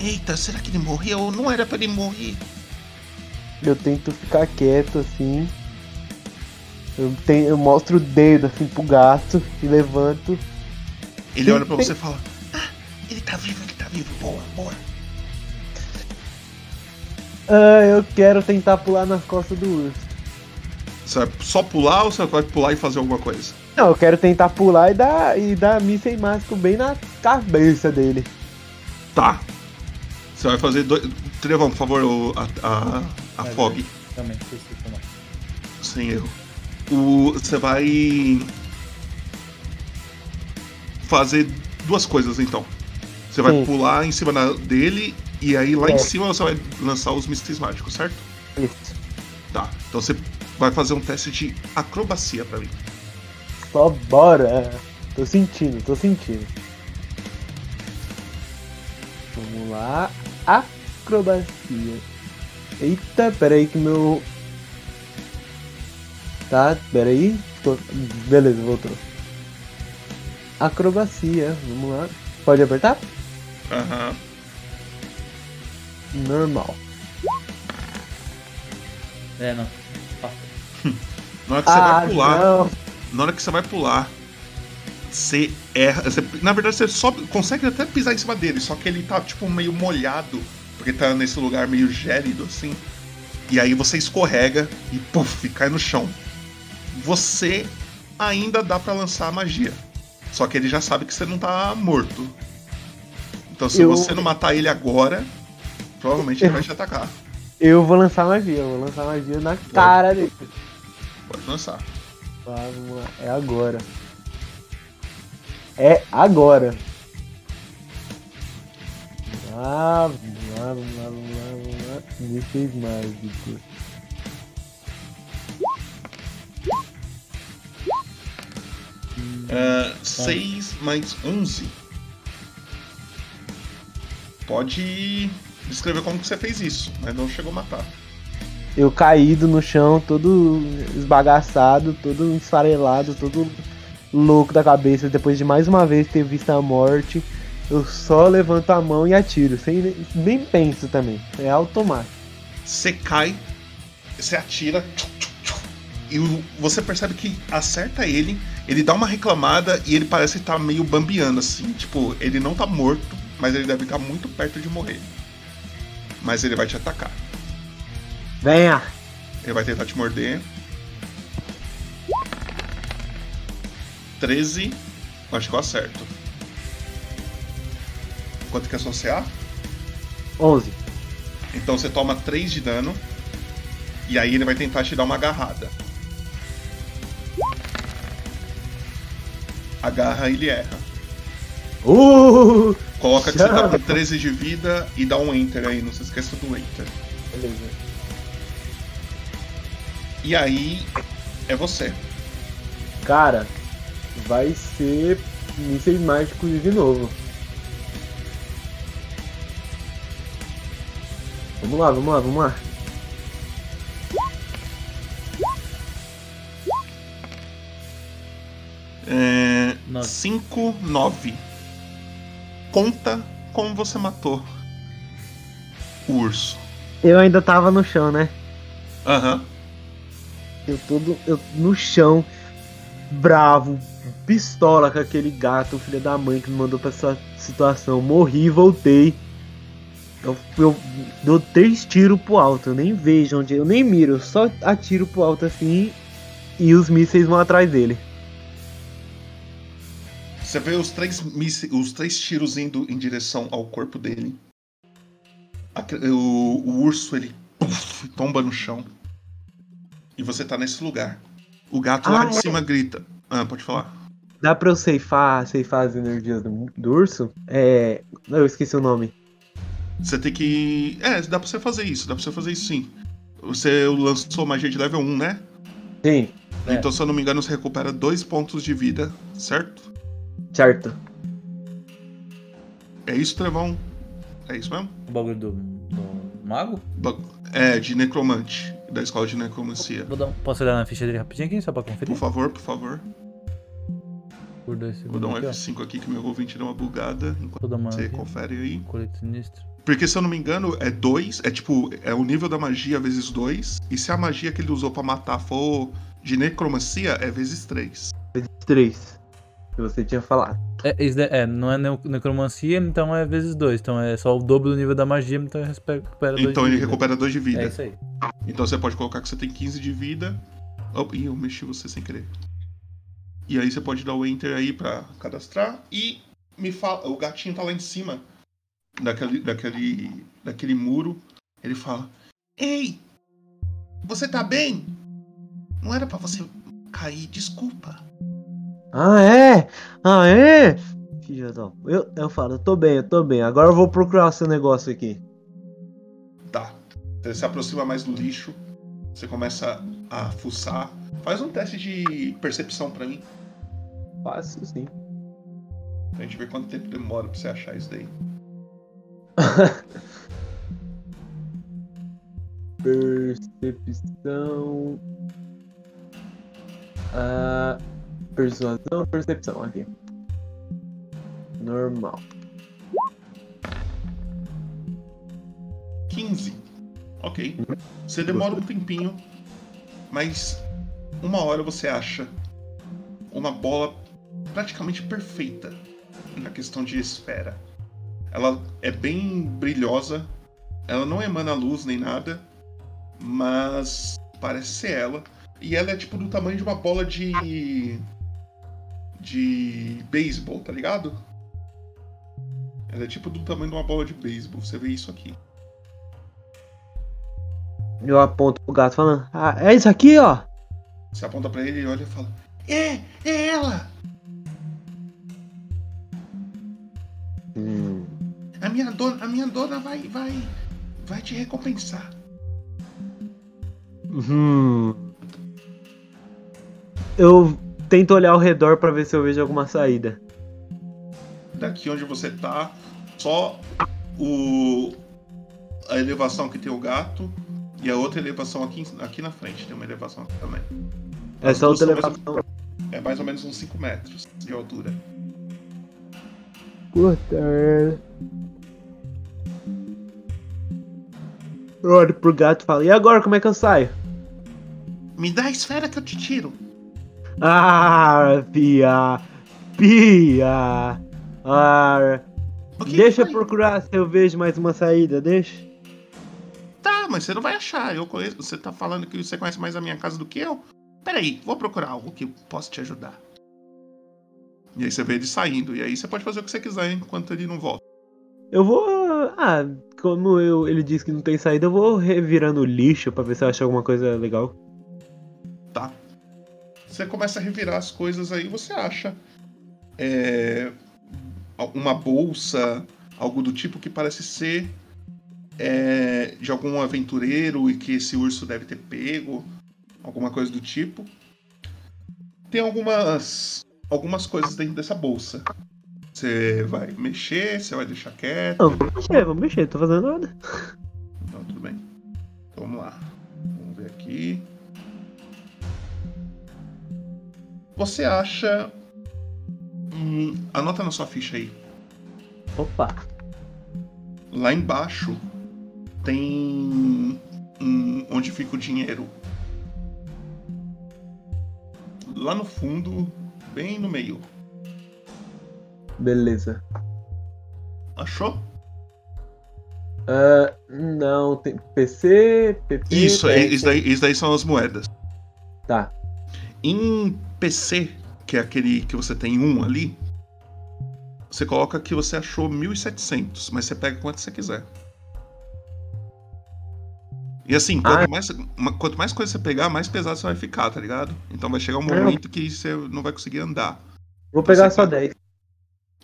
Eita, será que ele morreu? Não era pra ele morrer. Eu tento ficar quieto assim. Eu, tenho, eu mostro o dedo assim pro gato e levanto. Ele olha pra você e fala: ele tá vivo, ele tá vivo. Boa, boa. Ah, eu quero tentar pular nas costas do urso. Você vai só pular ou você vai pular e fazer alguma coisa? Não, eu quero tentar pular e dar, e dar míssil mágico bem na cabeça dele. Tá. Você vai fazer dois. Trevão, por favor, o- a, a, a Vai, Fog. Também. Sem erro. O, você vai fazer duas coisas então. Você vai Sim. pular em cima dele e aí lá É. em cima você vai lançar os mísseis mágicos, certo? Isso. Tá. Então você vai fazer um teste de acrobacia pra mim. Só bora. Tô sentindo, tô sentindo. Vamos lá. Acrobacia. Eita, peraí que meu. Tá, peraí. Tô- Beleza, voltou. Acrobacia, vamos lá. Pode apertar? Aham. Normal. É, não. Na hora que você ah, vai pular, não. na hora que você vai pular, você erra. você- na verdade, você só consegue até pisar em cima dele, só que ele tá tipo meio molhado, porque tá nesse lugar meio gélido assim. E aí você escorrega e puff, cai no chão. Você ainda dá pra lançar a magia. Só que ele já sabe que você não tá morto. Então se Eu- você não matar ele agora, provavelmente ele vai te atacar. Eu vou lançar magia, eu vou lançar magia na cara dele. Pode lançar. Vamos lá. É agora. É agora. Ah, vamos lá, vamos lá, vamos lá, vamos lá. Mísseis mágicos. É, 6 mais 11. Pode descrever como que você fez isso, mas não chegou a matar. Eu caído no chão, todo esbagaçado, todo esfarelado, todo louco da cabeça. Depois de mais uma vez ter visto a morte, eu só levanto a mão e atiro, sem nem- penso também. É automático. Você cai, você atira, tchum, tchum, tchum, e você percebe que acerta ele, ele dá uma reclamada e ele parece estar meio bambeando assim. Tipo, ele não tá morto, mas ele deve estar muito perto de morrer. Mas ele vai te atacar. Venha! Ele vai tentar te morder. 13. Acho que eu acerto. Quanto que é seu CA? 11. Então você toma 3 de dano. E aí ele vai tentar te dar uma agarrada. Agarra, ele erra. Uh! Coloca que você tá com Chama. 13 de vida e dá um enter aí, não se esqueça do enter. Beleza. E aí é você. Cara, vai ser mísseis mágicos de novo. Vamos lá, vamos lá, vamos lá. É, Nove. 5, 9. Conta como você matou o urso. Eu ainda tava no chão, né? Aham. Eu todo eu no chão, bravo, pistola com aquele gato, filho da mãe que me mandou pra essa situação. Morri voltei. Eu, eu dou três tiros pro alto, eu nem vejo onde, eu nem miro, eu só atiro pro alto assim e os mísseis vão atrás dele. Você vê os três, os três tiros indo em direção ao corpo dele. O, o urso, ele puf, tomba no chão. E você tá nesse lugar. O gato lá Ah, de é. cima grita. Ah, pode falar. Dá pra eu ceifar, ceifar as energias do, do urso? É. Eu esqueci o nome. Você tem que. É, dá pra você fazer isso, dá pra você fazer isso sim. Você lançou magia de level 1, né? Sim, É. Então, se eu não me engano, você recupera dois pontos de vida, certo? Certo. É isso, Trevão? É isso mesmo? O bagulho do, do mago? Ba- É, de necromante. Da escola de necromancia. Vou dar um- posso olhar na ficha dele rapidinho aqui, só pra conferir? Por favor, por favor. Por dois Vou dar segundos um aqui, ó. F5 aqui que meu ouvinte deu uma bugada. Enquanto uma você confere aí. colete sinistro. Porque se eu não me engano, é 2. É tipo, é o nível da magia vezes 2. E se a magia que ele usou pra matar for de necromancia, é vezes 3. Três. Que você tinha falado. É, daí- é, não é necromancia, então é vezes dois. Então é só o dobro do nível da magia, então ele recupera dois Então de ele vida. recupera 2 de vida. É isso aí. Então você pode colocar que você tem 15 de vida. Oh, ih, eu mexi você sem querer. E aí você pode dar o enter aí pra cadastrar. E me fala. O gatinho tá lá em cima daquele, daquele, daquele muro. Ele fala: Ei! Você tá bem? Não era pra você cair, desculpa. Ah, é? Ah, é? Filha da... Eu, eu falo, eu tô bem, eu tô bem. Agora eu vou procurar o seu negócio aqui. Tá. Você se aproxima mais do lixo. Você começa a fuçar. Faz um teste de percepção pra mim. Fácil, sim. Pra gente ver quanto tempo demora pra você achar isso daí. Percepção. Ah, persuasão, percepção aqui. Normal. 15. Ok. Você demora um tempinho, mas uma hora você acha uma bola praticamente perfeita na questão de esfera. Ela é bem brilhosa, ela não emana luz nem nada, mas parece ser ela. E ela é tipo do tamanho de uma bola de. De beisebol, tá ligado? Ela é tipo do tamanho de uma bola de beisebol. Você vê isso aqui. Eu aponto pro gato falando, ah, é isso aqui, ó. Você aponta pra ele e olha e fala: É, é ela! Hum, A minha dona, a minha dona vai, vai, vai te recompensar. hum. Eu tento olhar ao redor pra ver se eu vejo alguma saída. Daqui onde você tá, só o a elevação que tem o gato e a outra elevação aqui, aqui na frente. Tem uma elevação aqui também. Essa duas outra são mais- elevação. É mais ou menos uns 5 metros de altura. Cortar. Eu olho pro gato e falo, e agora como é que eu saio? Me dá a esfera que eu te tiro. Ah, pia, pia. Ah, deixa eu procurar se eu vejo mais uma saída, deixa. Tá, mas você não vai achar. Eu conheço. Você tá falando que você conhece mais a minha casa do que eu? Peraí, vou procurar algo que possa te ajudar. E aí você vê ele saindo. E aí você pode fazer o que você quiser enquanto ele não volta. Eu vou. Ah, como eu, ele disse que não tem saída, eu vou revirando o lixo pra ver se eu acho alguma coisa legal. Você começa a revirar as coisas aí, você acha é, uma bolsa, algo do tipo que parece ser é, de algum aventureiro e que esse urso deve ter pego, alguma coisa do tipo. Tem algumas algumas coisas dentro dessa bolsa. Você vai mexer, você vai deixar quieto. Não, vamos mexer, vamos mexer, não tô fazendo nada. Então, tudo bem. Então, vamos lá. Vamos ver aqui. Você acha. Hum, anota na sua ficha aí. Opa. Lá embaixo tem. hum, onde fica o dinheiro. Lá no fundo, bem no meio. Beleza. Achou? Ah, não, tem PC, PP. Isso, é, PS. isso, daí, isso daí são as moedas. Tá. Em PC, que é aquele que você tem um ali, você coloca que você achou 1.700, mas você pega quanto você quiser. E assim, quanto, Ah. mais, uma- quanto mais coisa você pegar, mais pesado você vai ficar, tá ligado? Então vai chegar um É. momento que você não vai conseguir andar. Vou pegar Você só quer? 10.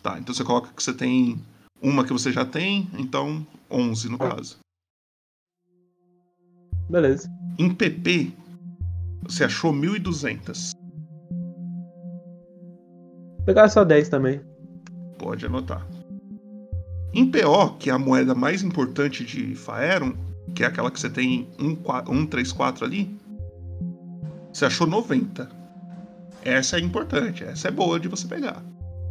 Tá, então você coloca que você tem uma que você já tem, então 11 no caso. Beleza. Em PP, você achou 1.200. Pegar só 10 também. Pode anotar. Em PO, que é a moeda mais importante de Faeron, que é aquela que você tem 134 ali, você achou 90. Essa é importante, essa é boa de você pegar.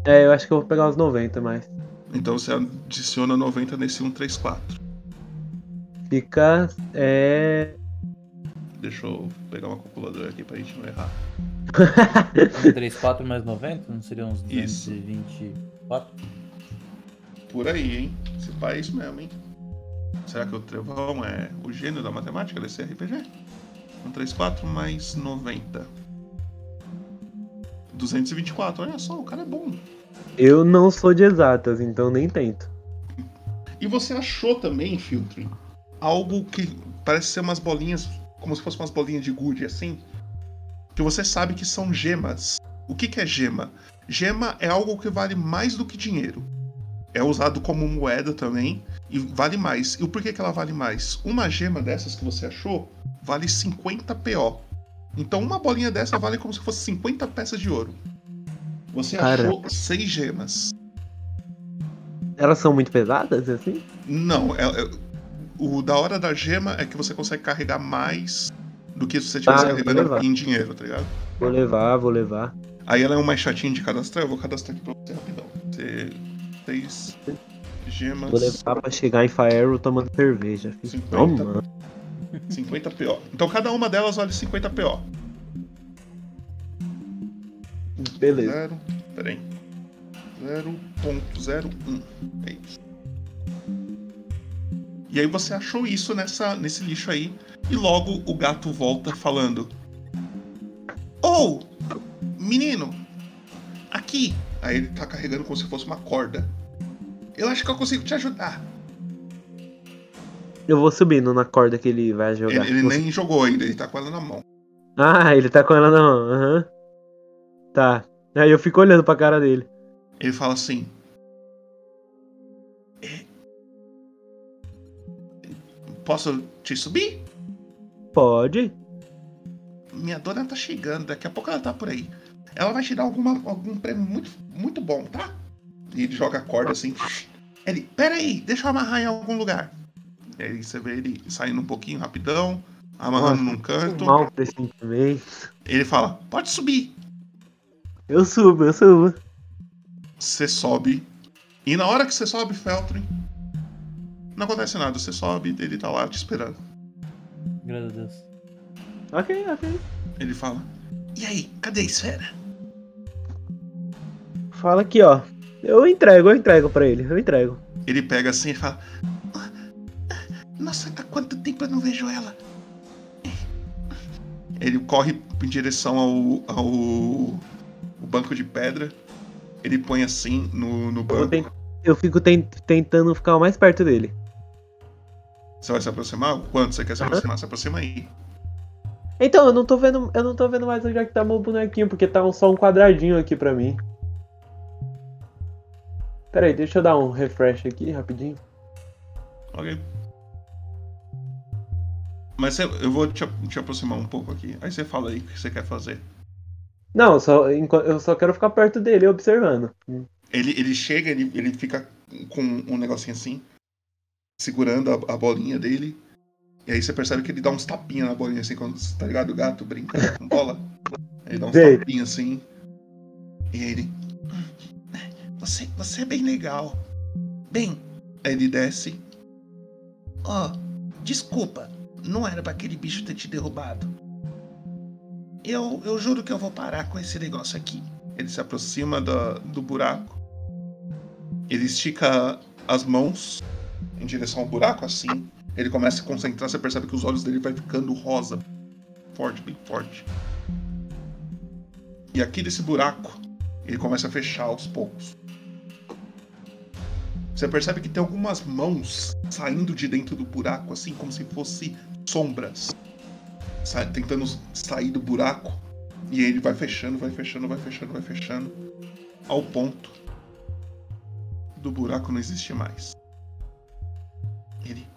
É, eu acho que eu vou pegar os 90 mais. Então você adiciona 90 nesse 134. Fica. É. Deixa eu pegar uma calculadora aqui pra gente não errar. 3, 4 mais 90? Não seriam uns Isso. 224? Por aí, hein? Se pá, é isso mesmo, hein? Será que o Trevão é o gênio da matemática desse RPG? 134 mais 90. 224, olha só, o cara é bom. Eu não sou de exatas, então nem tento. E você achou também, Filtrin, algo que parece ser umas bolinhas, como se fossem umas bolinhas de gude, assim, que você sabe que são gemas. O que, que é gema? Gema é algo que vale mais do que dinheiro. É usado como moeda também e vale mais. E o porquê que ela vale mais? Uma gema dessas que você achou vale 50 PO. Então uma bolinha dessa vale como se fosse 50 peças de ouro. Você achou seis gemas. Elas são muito pesadas, assim? Não, é- é- o da hora da gema é que você consegue carregar mais do que se você estivesse Ah, carregando em dinheiro, tá ligado? Vou levar, vou levar. Aí ela é um mais chatinho de cadastrar, eu vou cadastrar aqui pra você rapidão. Você fez gemas Vou levar pra chegar em Fire tomando cerveja. filho. 50. Toma. 50 PO. Então cada uma delas vale 50 PO. Beleza. Zero, peraí. 0.01. É isso. E aí você achou isso nessa, nesse lixo aí. E logo o gato volta falando: Oh, menino, aqui. Aí ele tá carregando como se fosse uma corda. Eu acho que eu consigo te ajudar. Eu vou subindo na corda que ele vai jogar. Ele, ele nem jogou ainda, ele tá com ela na mão. Ah, ele tá com ela na mão. Aham. Tá. Aí eu fico olhando pra cara dele. Ele fala assim: Posso te subir? Pode? Minha dona tá chegando, daqui a pouco ela tá por aí. Ela vai te dar alguma, algum prêmio muito, muito bom, tá? E ele joga a corda assim. Ele, pera aí, deixa eu amarrar em algum lugar. E aí você vê ele saindo um pouquinho rapidão, amarrando Nossa, num canto. Mal pressentimento. Ele fala, pode subir. Eu subo, eu subo. Você sobe. E na hora que você sobe, Feltrin, não acontece nada. Você sobe, ele tá lá te esperando. Graças a Deus. Ok, ok. Ele fala, e aí, cadê a esfera? Fala aqui, ó. Eu entrego, eu entrego pra ele, eu entrego. Ele pega assim e fala, "Ah, nossa, há quanto tempo eu não vejo ela? Ele corre em direção ao, ao o banco de pedra. Ele põe assim no, no banco. eu fico ten- tentando ficar o mais perto dele. Você vai se aproximar? Quanto você quer se aproximar? Se aproxima aí. Então, eu não tô vendo. Eu não tô vendo mais onde é que tá meu bonequinho, porque tá um- só um quadradinho aqui pra mim. Pera aí, deixa eu dar um refresh aqui rapidinho. Ok. Mas você- eu vou te, te aproximar um pouco aqui. Aí você fala aí o que você quer fazer. Não, só, enqu- eu só quero ficar perto dele observando. Ele, ele chega, ele, ele fica com um negocinho assim, segurando a, a bolinha dele. E aí você percebe que ele dá uns tapinhas na bolinha assim, quando, tá ligado? O gato brinca com bola. Ele dá uns Sei. tapinhas assim. E aí ele. "Hum, Você, você é bem legal. Bem, aí ele desce. Ó, desculpa. Não era pra aquele bicho ter te derrubado. Eu, eu juro que eu vou parar com esse negócio aqui. Ele se aproxima da- do buraco. Ele estica as mãos em direção ao buraco, assim. Ele começa a se concentrar, você percebe que os olhos dele vai ficando rosa. Forte, bem forte. E aqui desse buraco, ele começa a fechar aos poucos. Você percebe que tem algumas mãos saindo de dentro do buraco, assim como se fosse sombras. Sa- tentando sair do buraco. E ele vai fechando, vai fechando, vai fechando, vai fechando. Ao ponto do buraco não existe mais.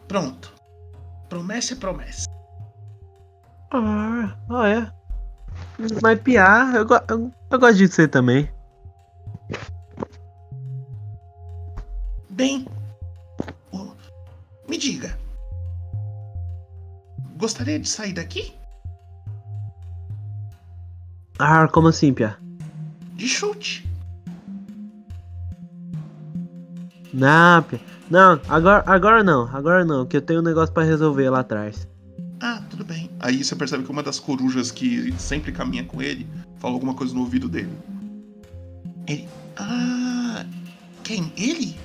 Pronto. Promessa é promessa. Ah, ah é. Mas piar, eu, go- eu, eu gosto de você também. Bem, me diga. Gostaria de sair daqui? Ah, como assim, Pia? De chute. Não, Pia. Não, agora, agora não, agora não, que eu tenho um negócio pra resolver lá atrás. Ah, tudo bem. Aí você percebe que uma das corujas que sempre caminha com ele fala alguma coisa no ouvido dele. Ele. Ah. Quem? Ele?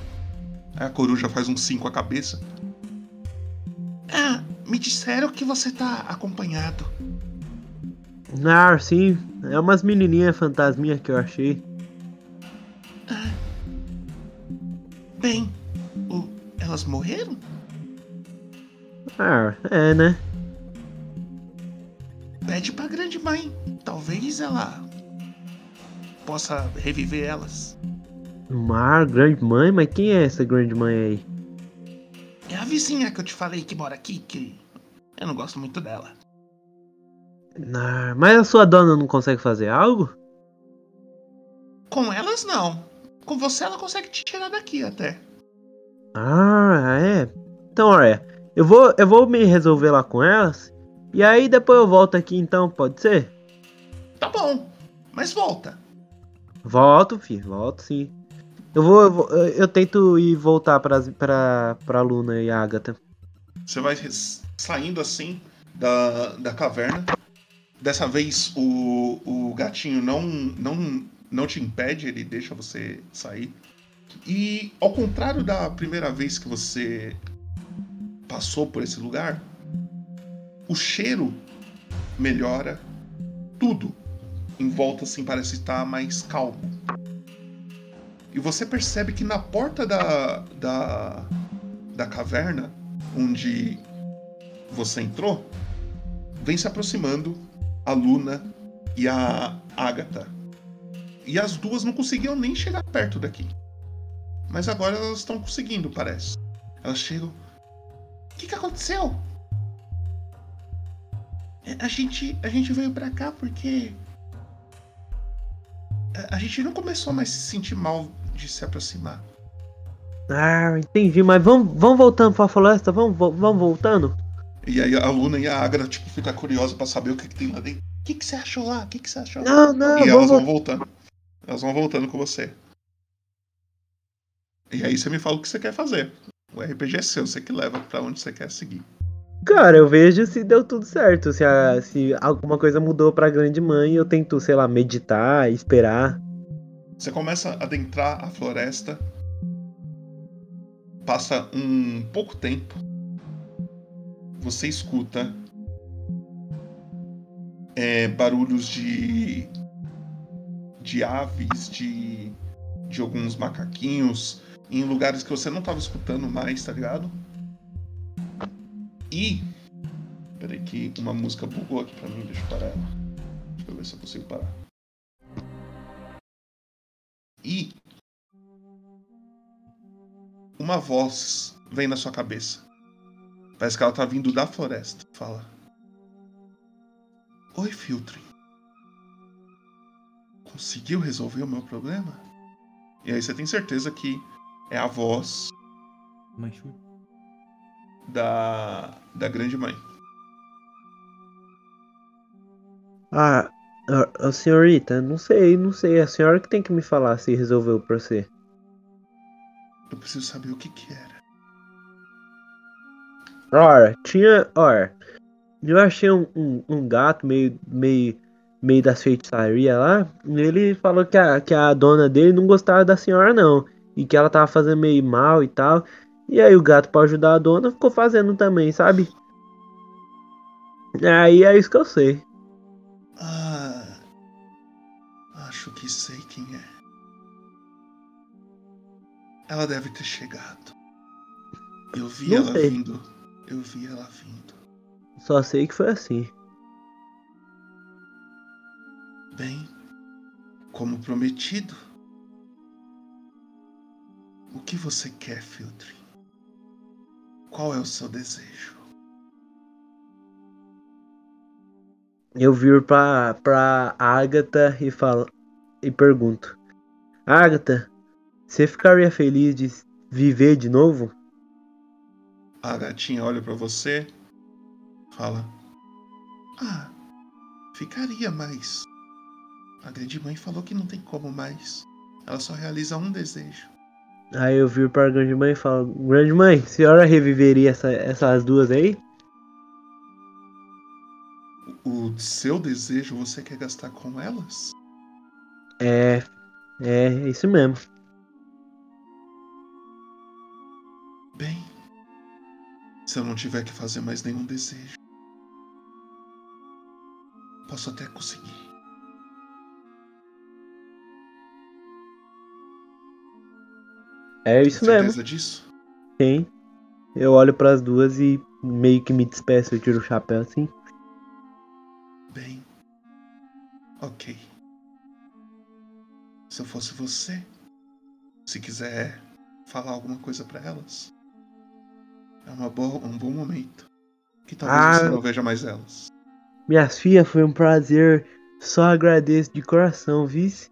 Aí a coruja faz um sim com a cabeça. Ah, me disseram que você tá acompanhado. Ah, sim, é umas menininhas fantasminhas que eu achei. Bem, o- elas morreram? Ah, é, né? Pede pra grande mãe. Talvez ela possa reviver elas. Mar, grande mãe, mas quem é essa grande mãe aí? É a vizinha que eu te falei que mora aqui, que eu não gosto muito dela. Ah, mas a sua dona não consegue fazer algo? Com elas, não. Com você, ela consegue te tirar daqui até. Ah, é. Então, olha, eu vou, eu vou me resolver lá com elas. E aí depois eu volto aqui então, pode ser? Tá bom, mas volta. Volto, filho, volto sim. Eu vou, eu, vou- eu- tento ir voltar pra, pra, pra Luna e Agatha. Você vai saindo assim da, da caverna. Dessa vez o, o gatinho não, não, não te impede, ele deixa você sair. E ao contrário da primeira vez que você passou por esse lugar, o cheiro melhora, tudo em volta assim parece estar mais calmo. E você percebe que na porta da, da, da caverna, onde você entrou, vem se aproximando a Luna e a Agatha. E as duas não conseguiam nem chegar perto daqui. Mas agora elas estão conseguindo, parece. Elas chegam. O que, que aconteceu? "É, A gente, a gente veio pra cá porque. A, a gente não começou mais a se sentir mal de se aproximar. Ah, entendi, mas vamos, vamos voltando pra floresta? Vamos, vamos voltando? E aí a Luna e a Agra, tipo, fica curiosa pra saber o que, que tem lá dentro. O que, que você achou lá? O que, que você achou lá? Não, não, e elas vão voltando. Elas vão voltando com você. E aí você me fala o que você quer fazer. O RPG é seu, você que leva pra onde você quer seguir. Cara, eu vejo se deu tudo certo. Se, a- se alguma coisa mudou pra grande mãe, eu tento, sei lá, meditar, esperar. Você começa a adentrar a floresta. Passa um pouco tempo. Você escuta é, barulhos de de aves, de de alguns macaquinhos em lugares que você não estava escutando mais, tá ligado? E peraí que uma música bugou aqui pra mim, deixa eu parar ela. Deixa eu ver se eu consigo parar. E uma voz vem na sua cabeça. Parece que ela tá vindo da floresta. Fala: Oi, Filtrin. Conseguiu resolver o meu problema? E aí você tem certeza que é a voz da, da grande mãe. Ah, a, a senhorita, não sei, não sei. A senhora que tem que me falar se resolveu pra você. Eu preciso saber o que que era. Ora, tinha. Ora, eu achei um, um, um gato meio, meio, meio das feitiçarias lá. E ele falou que a, que a dona dele não gostava da senhora, não. E que ela tava fazendo meio mal e tal. E aí o gato, pra ajudar a dona, ficou fazendo também, sabe? Aí é isso que eu sei. Ah. Acho que sei quem é. Ela deve ter chegado. Eu vi Não ela sei. vindo. Eu vi ela vindo. Só sei que foi assim. Bem, como prometido. O que você quer, Filtrin? Qual é o seu desejo? Eu viro pra, pra Agatha e falo e pergunto: Agatha, você ficaria feliz de viver de novo? A gatinha olha pra você, fala: Ah, ficaria, mas a grande mãe falou que não tem como mais. Ela só realiza um desejo. Aí eu viro pra grande mãe e falo: Grande mãe, senhora reviveria essa- essas duas aí? O seu desejo você quer gastar com elas? É, é, é isso mesmo. Bem, se eu não tiver que fazer mais nenhum desejo, posso até conseguir. É isso Tem mesmo. certeza disso? Sim. Eu olho pras duas e meio que me despeço, eu tiro o chapéu assim. Bem, ok. Se eu fosse você, se quiser falar alguma coisa pra elas, é uma boa, um bom momento. Que talvez Ah. você não veja mais elas. Minhas filhas, foi um prazer. Só agradeço de coração, vice.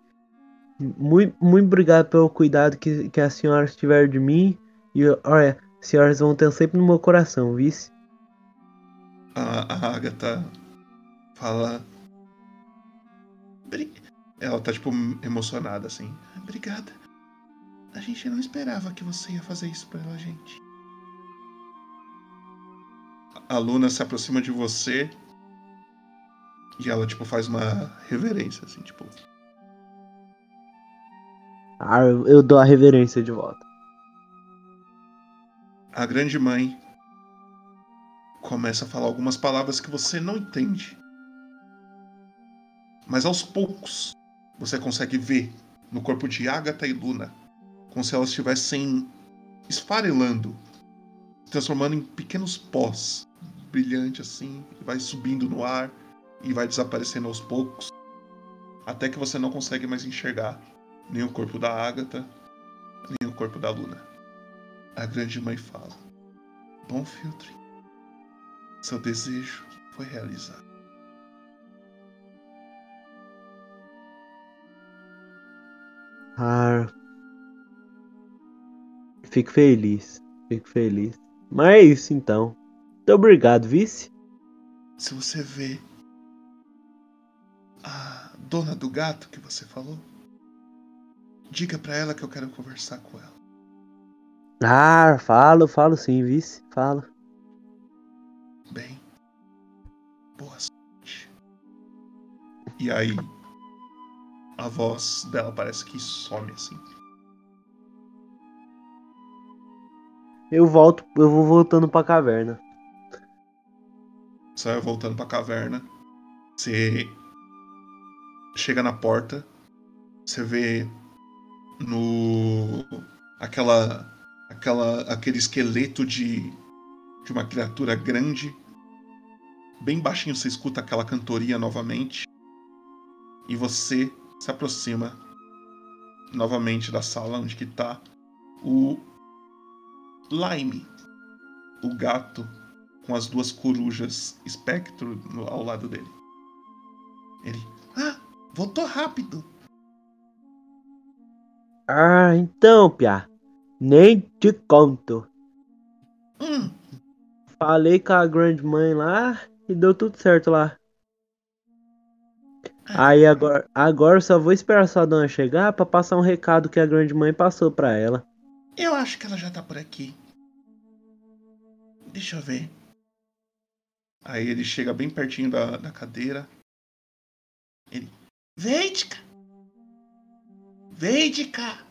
Muito, muito obrigado pelo cuidado que, que as senhoras tiveram de mim. E olha, as senhoras vão ter sempre no meu coração, vice. A, a Agatha fala. Ela tá, tipo, emocionada assim. Obrigada. A gente não esperava que você ia fazer isso pela gente. A Luna se aproxima de você. E ela, tipo, faz uma reverência, assim, tipo. Ah, eu, dou a reverência de volta. A grande mãe começa a falar algumas palavras que você não entende. Mas aos poucos você consegue ver no corpo de Agatha e Luna como se elas estivessem esfarelando, se transformando em pequenos pós, brilhante assim, que vai subindo no ar e vai desaparecendo aos poucos, até que você não consegue mais enxergar nem o corpo da Agatha, nem o corpo da Luna. A grande mãe fala: Bom filtro, seu desejo foi realizado. Ah, fico feliz, fico feliz. Mas é isso então. Muito obrigado, vice. Se você vê a dona do gato que você falou, diga pra ela que eu quero conversar com ela. Ah, falo, falo sim, vice, falo. Bem, boa sorte. E aí, a voz dela parece que some assim. Eu volto, eu vou voltando pra caverna. Você vai voltando pra caverna. Você chega na porta. Você vê no aquela aquela aquele esqueleto de de uma criatura grande. Bem baixinho você escuta aquela cantoria novamente. E você se aproxima novamente da sala onde que tá o Lime, o gato com as duas corujas espectro ao lado dele. Ele, ah, voltou rápido. Ah, então, Pia. Nem te conto. Hum, Falei com a grande mãe lá e deu tudo certo lá. Aí agora, agora eu só vou esperar sua dona chegar pra passar um recado que a grande mãe passou pra ela. eu acho que ela já tá por aqui. Deixa eu ver. Aí ele chega bem pertinho da, da cadeira. Ele, Veidica! Veidica!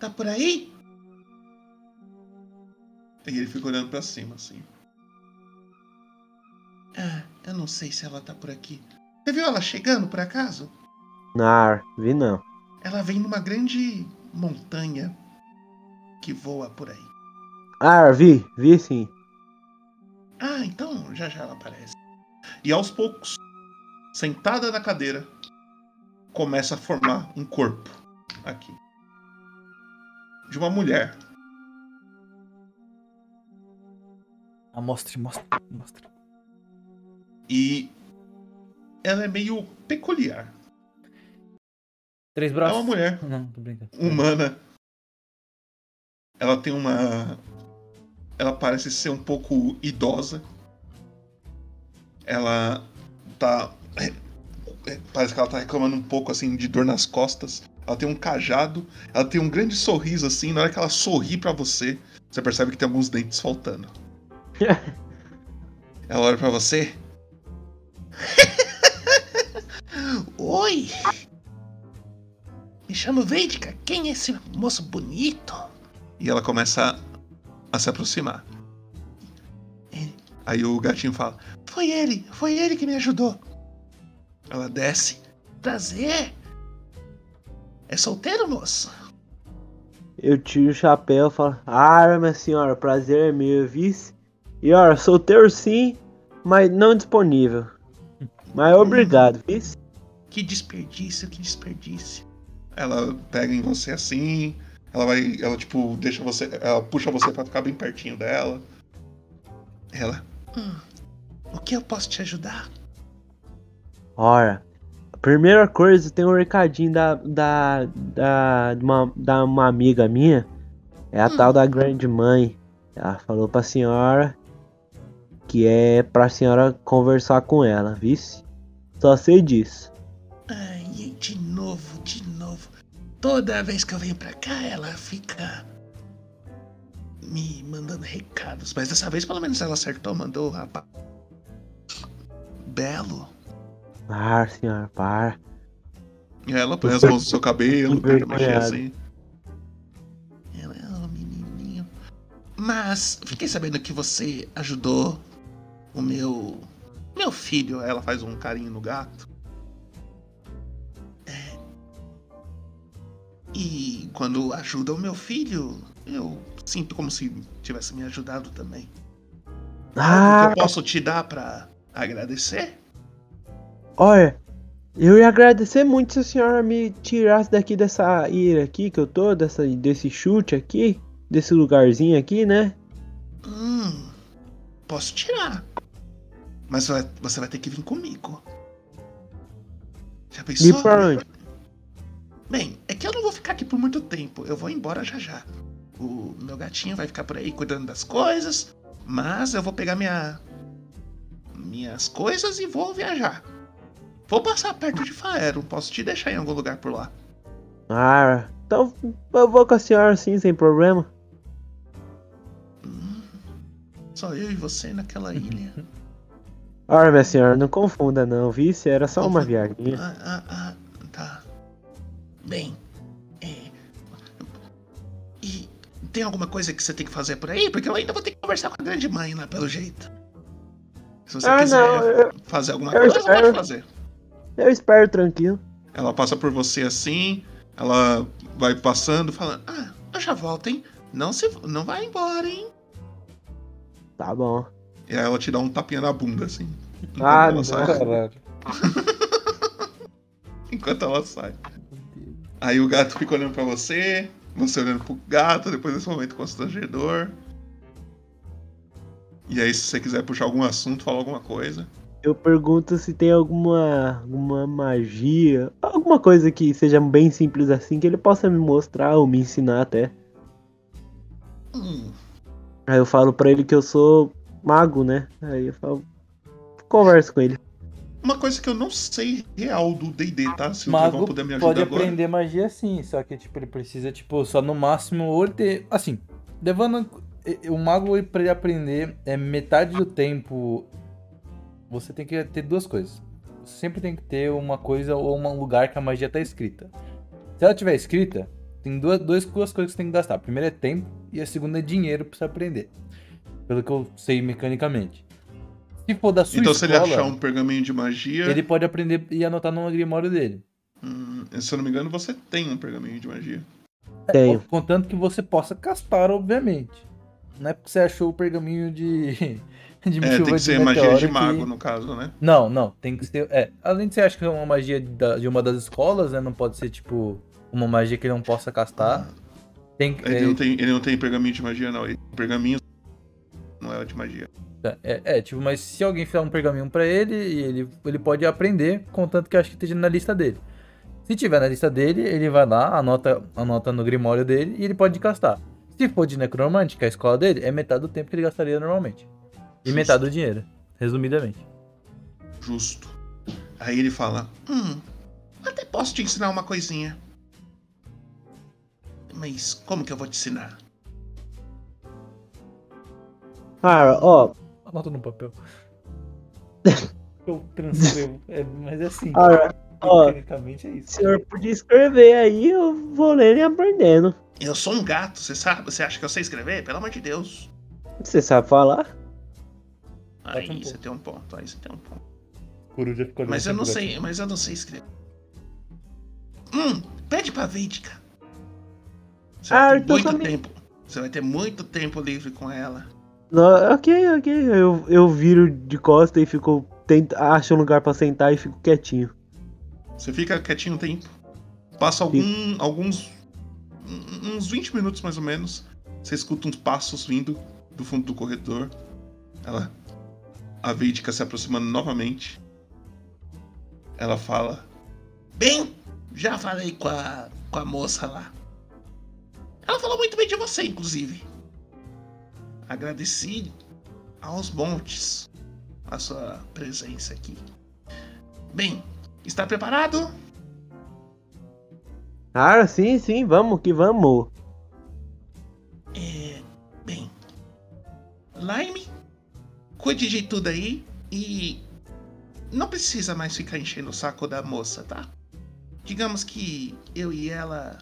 Tá por aí? E ele fica olhando pra cima, assim. Ah, eu não sei se ela tá por aqui. Você viu ela chegando, por acaso? Nar, vi não. Ela vem numa grande montanha que voa por aí. Ah, vi, vi sim. Ah, então já já ela aparece. E aos poucos, sentada na cadeira, começa a formar um corpo aqui. De uma mulher. Ah, mostre, mostre, mostre. E ela é meio peculiar. Três É braços. uma mulher Não, tô brincando. humana. Ela tem uma. Ela parece ser um pouco idosa. Ela tá. Parece que ela tá reclamando um pouco assim de dor nas costas. Ela tem um cajado. Ela tem um grande sorriso assim. Na hora que ela sorri pra você, você percebe que tem alguns dentes faltando. Ela olha pra você. Oi! Me chamo Veidica. Quem é esse moço bonito? E ela começa a se aproximar. Ele- Aí o gatinho fala: Foi ele, foi ele que me ajudou. Ela desce. Prazer. É solteiro, moço? Eu tiro o chapéu e falo, ah, minha senhora, prazer é meu, vice. E olha, solteiro sim, mas não disponível. Mas obrigado, vice. Que desperdício, que desperdício. Ela pega em você assim. Ela vai. Ela, tipo, deixa você. Ela puxa você pra ficar bem pertinho dela. Ela. "Hum, o que eu posso te ajudar? Ora, a primeira coisa, tem um recadinho da, da, da, de uma, da uma amiga minha. É a Hum. tal da grande mãe. Ela falou pra senhora que é pra senhora conversar com ela, vice. Só sei disso. Ai, de novo, de novo. Toda vez que eu venho pra cá, ela fica. me mandando recados. Mas dessa vez, pelo menos, ela acertou, mandou o rapaz. Belo. Par, senhor, par. E ela põe as mãos no seu cabelo, mexer assim. Ela é um menininho. Mas fiquei sabendo que você ajudou o meu. Meu filho. Ela faz um carinho no gato. É. E quando ajuda o meu filho, eu sinto como se tivesse me ajudado também. Ah! O que eu ah! posso te dar para agradecer? Olha, eu ia agradecer muito se a senhora me tirasse daqui dessa ilha aqui que eu tô, dessa, desse chute aqui, desse lugarzinho aqui, né? Hum, posso tirar. Mas você vai ter que vir comigo. Já E pensou? pra onde? Bem, é que eu não vou ficar aqui por muito tempo. Eu vou embora já já. O meu gatinho vai ficar por aí cuidando das coisas. Mas eu vou pegar minha. minhas coisas e vou viajar. Vou passar perto de Faero. Posso te deixar em algum lugar por lá. Ah, então eu vou com a senhora sim, sem problema. Só eu e você naquela ilha. Olha, minha senhora, não confunda não? Isso era só uma viagem. Ah, ah, ah, tá. Bem, é. E tem alguma coisa que você tem que fazer por aí? Porque eu ainda vou ter que conversar com a grande mãe lá, pelo jeito. Se você Ah, quiser não, eu- fazer alguma eu coisa, espero. pode fazer. Eu espero tranquilo. Ela passa por você assim, ela vai passando, falando: Ah, eu já volto, hein? Não, se, não vai embora, hein? Tá bom. E aí ela te dá um tapinha na bunda, assim. Enquanto Ah, ela não. sai. Caralho. Enquanto ela sai. Aí o gato fica olhando pra você, você olhando pro gato, depois desse momento constrangedor. E aí, se você quiser puxar algum assunto, falar alguma coisa. Eu pergunto se tem alguma, alguma magia, alguma coisa que seja bem simples assim, que ele possa me mostrar ou me ensinar até. Hum, Aí eu falo pra ele que eu sou mago, né? Aí eu falo, converso com ele. uma coisa que eu não sei real do DD, tá? Se o Mago Trevão puder me ajudar pode agora. aprender magia sim, só que tipo, ele precisa, tipo, só no máximo ou ele ter. Assim, levando. O mago pra ele aprender é metade do tempo. Você tem que ter duas coisas. Você sempre tem que ter uma coisa ou um lugar que a magia tá escrita. Se ela tiver escrita, tem duas, duas, duas coisas que você tem que gastar. A primeira é tempo e a segunda é dinheiro pra você aprender. Pelo que eu sei mecanicamente. Se for da sua Então, se escola, ele achar um pergaminho de magia. ele pode aprender e anotar no grimório dele. hum, se eu não me engano, você tem um pergaminho de magia. Tenho. Contanto que você possa castar, obviamente. Não é porque você achou o pergaminho de. de É, tem chuva que de ser magia de que- mago, no caso, né? Não, não. Tem que ser. É. Além de você achar que é uma magia de uma das escolas, né? Não pode ser, tipo, uma magia que ele não possa castar. Tem que. Ele, não tem, ele não tem pergaminho de magia, não. Ele tem pergaminho não é de magia. É, é, é, tipo, mas se alguém fizer um pergaminho pra ele, ele, ele pode aprender, contanto que eu acho que esteja na lista dele. Se tiver na lista dele, ele vai lá, anota, anota no grimório dele e ele pode castar. Se for de necromante, que é a escola dele, é metade do tempo que ele gastaria normalmente. E Justo. metade do dinheiro, resumidamente. Justo. Aí ele fala: Hum, até posso te ensinar uma coisinha. Mas como que eu vou te ensinar? Ah, ó, Anota no papel. eu transcrevo. É, mas é assim. ah, ó, Tecnicamente é o isso. senhor podia escrever aí, eu vou lendo e aprendendo. Eu sou um gato, você sabe? Você acha que eu sei escrever? Pelo amor de Deus. Você sabe falar? Aí um você pouco. tem um ponto, aí você tem um ponto. Coruja ficou Mas eu não sei, mas eu não sei escrever. Hum, pede pra Veidica. Você Ah, vai ter então muito me- tempo. Você vai ter muito tempo livre com ela. Não, ok, ok. Eu, eu viro de costa e fico. Tento, acho um lugar pra sentar e fico quietinho. Você fica quietinho um tempo. Passa algum, alguns. uns 20 minutos mais ou menos. Você escuta uns passos vindo do fundo do corredor. Ela. A Veidica se aproximando novamente. Ela fala. Bem, já falei com a, com a moça lá. Ela falou muito bem de você, inclusive. Agradeci aos montes a sua presença aqui. Bem, está preparado? Ah, sim, sim, vamos que vamos. É. Bem. Lime, cuide de tudo aí e. Não precisa mais ficar enchendo o saco da moça, tá? Digamos que eu e ela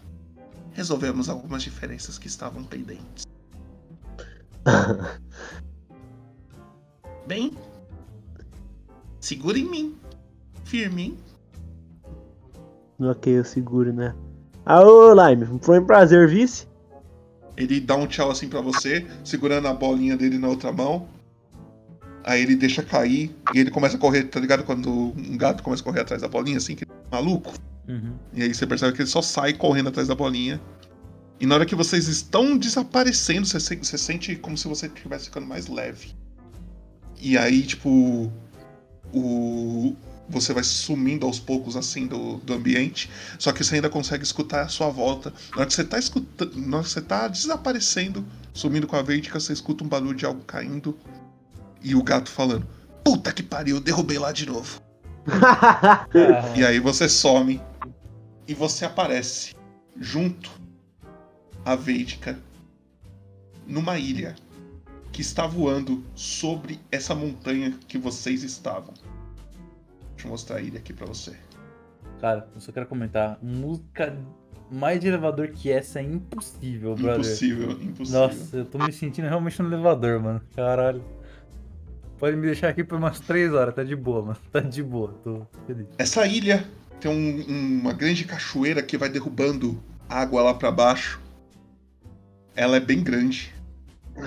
resolvemos algumas diferenças que estavam pendentes. Bem, segura em mim. Firme, hein? ok, eu seguro, né? Alô, Lime, foi um prazer, vice. Ele dá um tchau assim pra você, segurando a bolinha dele na outra mão. Aí ele deixa cair e ele começa a correr, tá ligado? Quando um gato começa a correr atrás da bolinha, assim, que é maluco. Uhum. E aí você percebe que ele só sai correndo atrás da bolinha. E na hora que vocês estão desaparecendo, você, se- você sente como se você estivesse ficando mais leve. E aí, tipo. O. Você vai sumindo aos poucos assim do, do ambiente. Só que você ainda consegue escutar a sua volta. Na hora que você tá escutando. Na hora que você tá desaparecendo, sumindo com a Veidica, você escuta um barulho de algo caindo. E o gato falando. Puta que pariu, derrubei lá de novo. E aí você some e você aparece junto à Veidica numa ilha que está voando sobre essa montanha que vocês estavam. Deixa eu mostrar a ilha aqui pra você. Cara, eu só quero comentar. Música mais de elevador que essa é impossível, brother. Impossível, impossível. Nossa, eu tô me sentindo realmente no elevador, mano. Caralho. Pode me deixar aqui por umas 3 horas, tá de boa, mano. Tá de boa, tô feliz. Essa ilha tem um- uma grande cachoeira que vai derrubando água lá pra baixo. Ela é bem grande.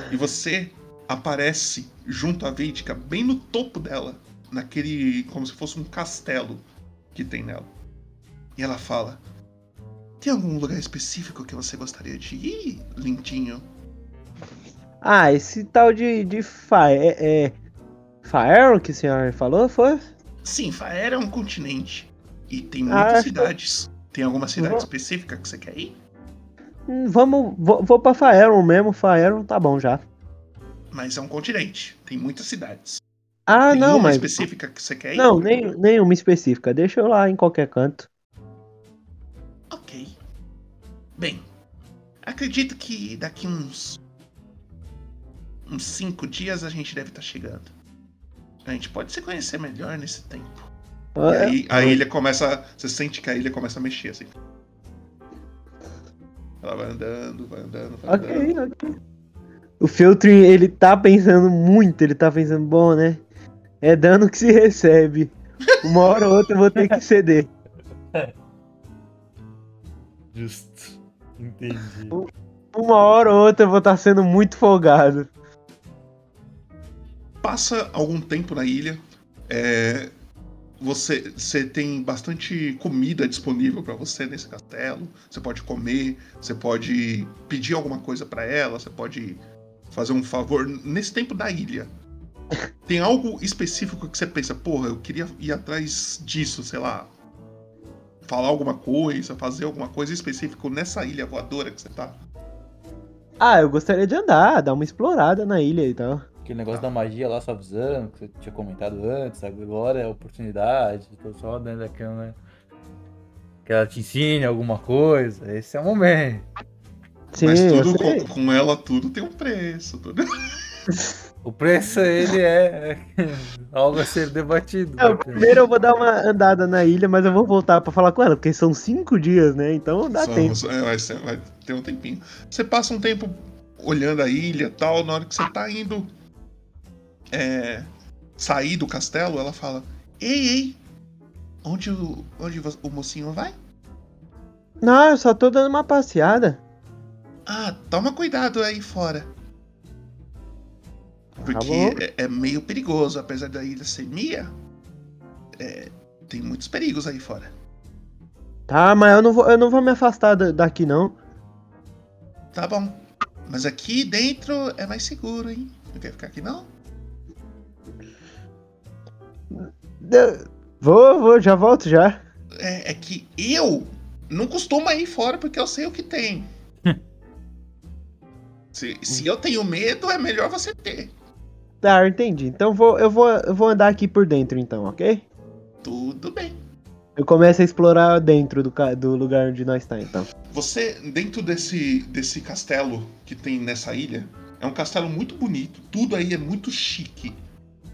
E você aparece junto à Veidica, bem no topo dela, naquele. como se fosse um castelo que tem nela. E ela fala: Tem algum lugar específico que você gostaria de ir, lindinho? ah, esse tal de, de Fa é, é Faero que a senhora falou, foi? Sim, Faera é um continente. E tem Ah, muitas que- cidades. Tem alguma cidade Uhum. específica que você quer ir? Hum, Vamos, vou, vou pra Faeron mesmo, Faeron tá bom já. Mas é um continente. Tem muitas cidades. Ah, Tem não, uma mas. específica que você quer ir? Não, nem, nenhuma específica. Deixa eu lá em qualquer canto. Ok. Bem, acredito que daqui uns. uns cinco dias a gente deve estar chegando. A gente pode se conhecer melhor nesse tempo. E É, aí a ilha começa. Você sente que a ilha começa a mexer assim. Ela vai andando, vai andando, vai andando. Ok, ok. O Feltrin, ele tá pensando muito, ele tá pensando, bom, né? É dano que se recebe. Uma hora ou outra eu vou ter que ceder. Justo. Entendi. Uma hora ou outra eu vou estar sendo muito folgado. Passa algum tempo na ilha. é, você, você tem bastante comida disponível para você nesse castelo. Você pode comer, você pode pedir alguma coisa para ela, você pode fazer um favor nesse tempo da ilha. Tem algo específico que você pensa, porra, eu queria ir atrás disso, sei lá. Falar alguma coisa, fazer alguma coisa específica nessa ilha voadora que você tá. Ah, eu gostaria de andar, dar uma explorada na ilha e tal. Aquele negócio da magia lá, só avisando, que você tinha comentado antes, agora é a oportunidade, tô só dando daquela, né? Que ela te ensine alguma coisa, esse é o momento. Sim, Mas tudo com, com ela, tudo tem um preço. Tudo... O preço, ele é algo a ser debatido. Não, né? primeiro eu vou dar uma andada na ilha, mas eu vou voltar pra falar com ela, porque são cinco dias, né? Então dá Só- tempo. é, vai, ser- vai ter um tempinho. Você passa um tempo olhando a ilha e tal, na hora que você tá indo é, sair do castelo, ela fala: Ei, ei, onde o, onde o mocinho vai? Não, eu só tô dando uma passeada. Ah, toma cuidado aí fora. Porque Tá bom. é, é meio perigoso, apesar da ilha ser minha. é, tem muitos perigos aí fora. Tá, mas eu não vou, eu não vou me afastar da- daqui, não. Tá bom. Mas aqui dentro é mais seguro, hein? Não quer ficar aqui não? Vou, vou, já volto já. é, é que eu não costumo ir fora porque eu sei o que tem. se, se eu tenho medo, é melhor você ter. Tá, eu entendi. Então vou, eu, vou, eu vou andar aqui por dentro, então, ok? Tudo bem. Eu começo a explorar dentro do, do lugar onde nós tá, então. Você, dentro desse, desse castelo que tem nessa ilha, é um castelo muito bonito. Tudo aí é muito chique.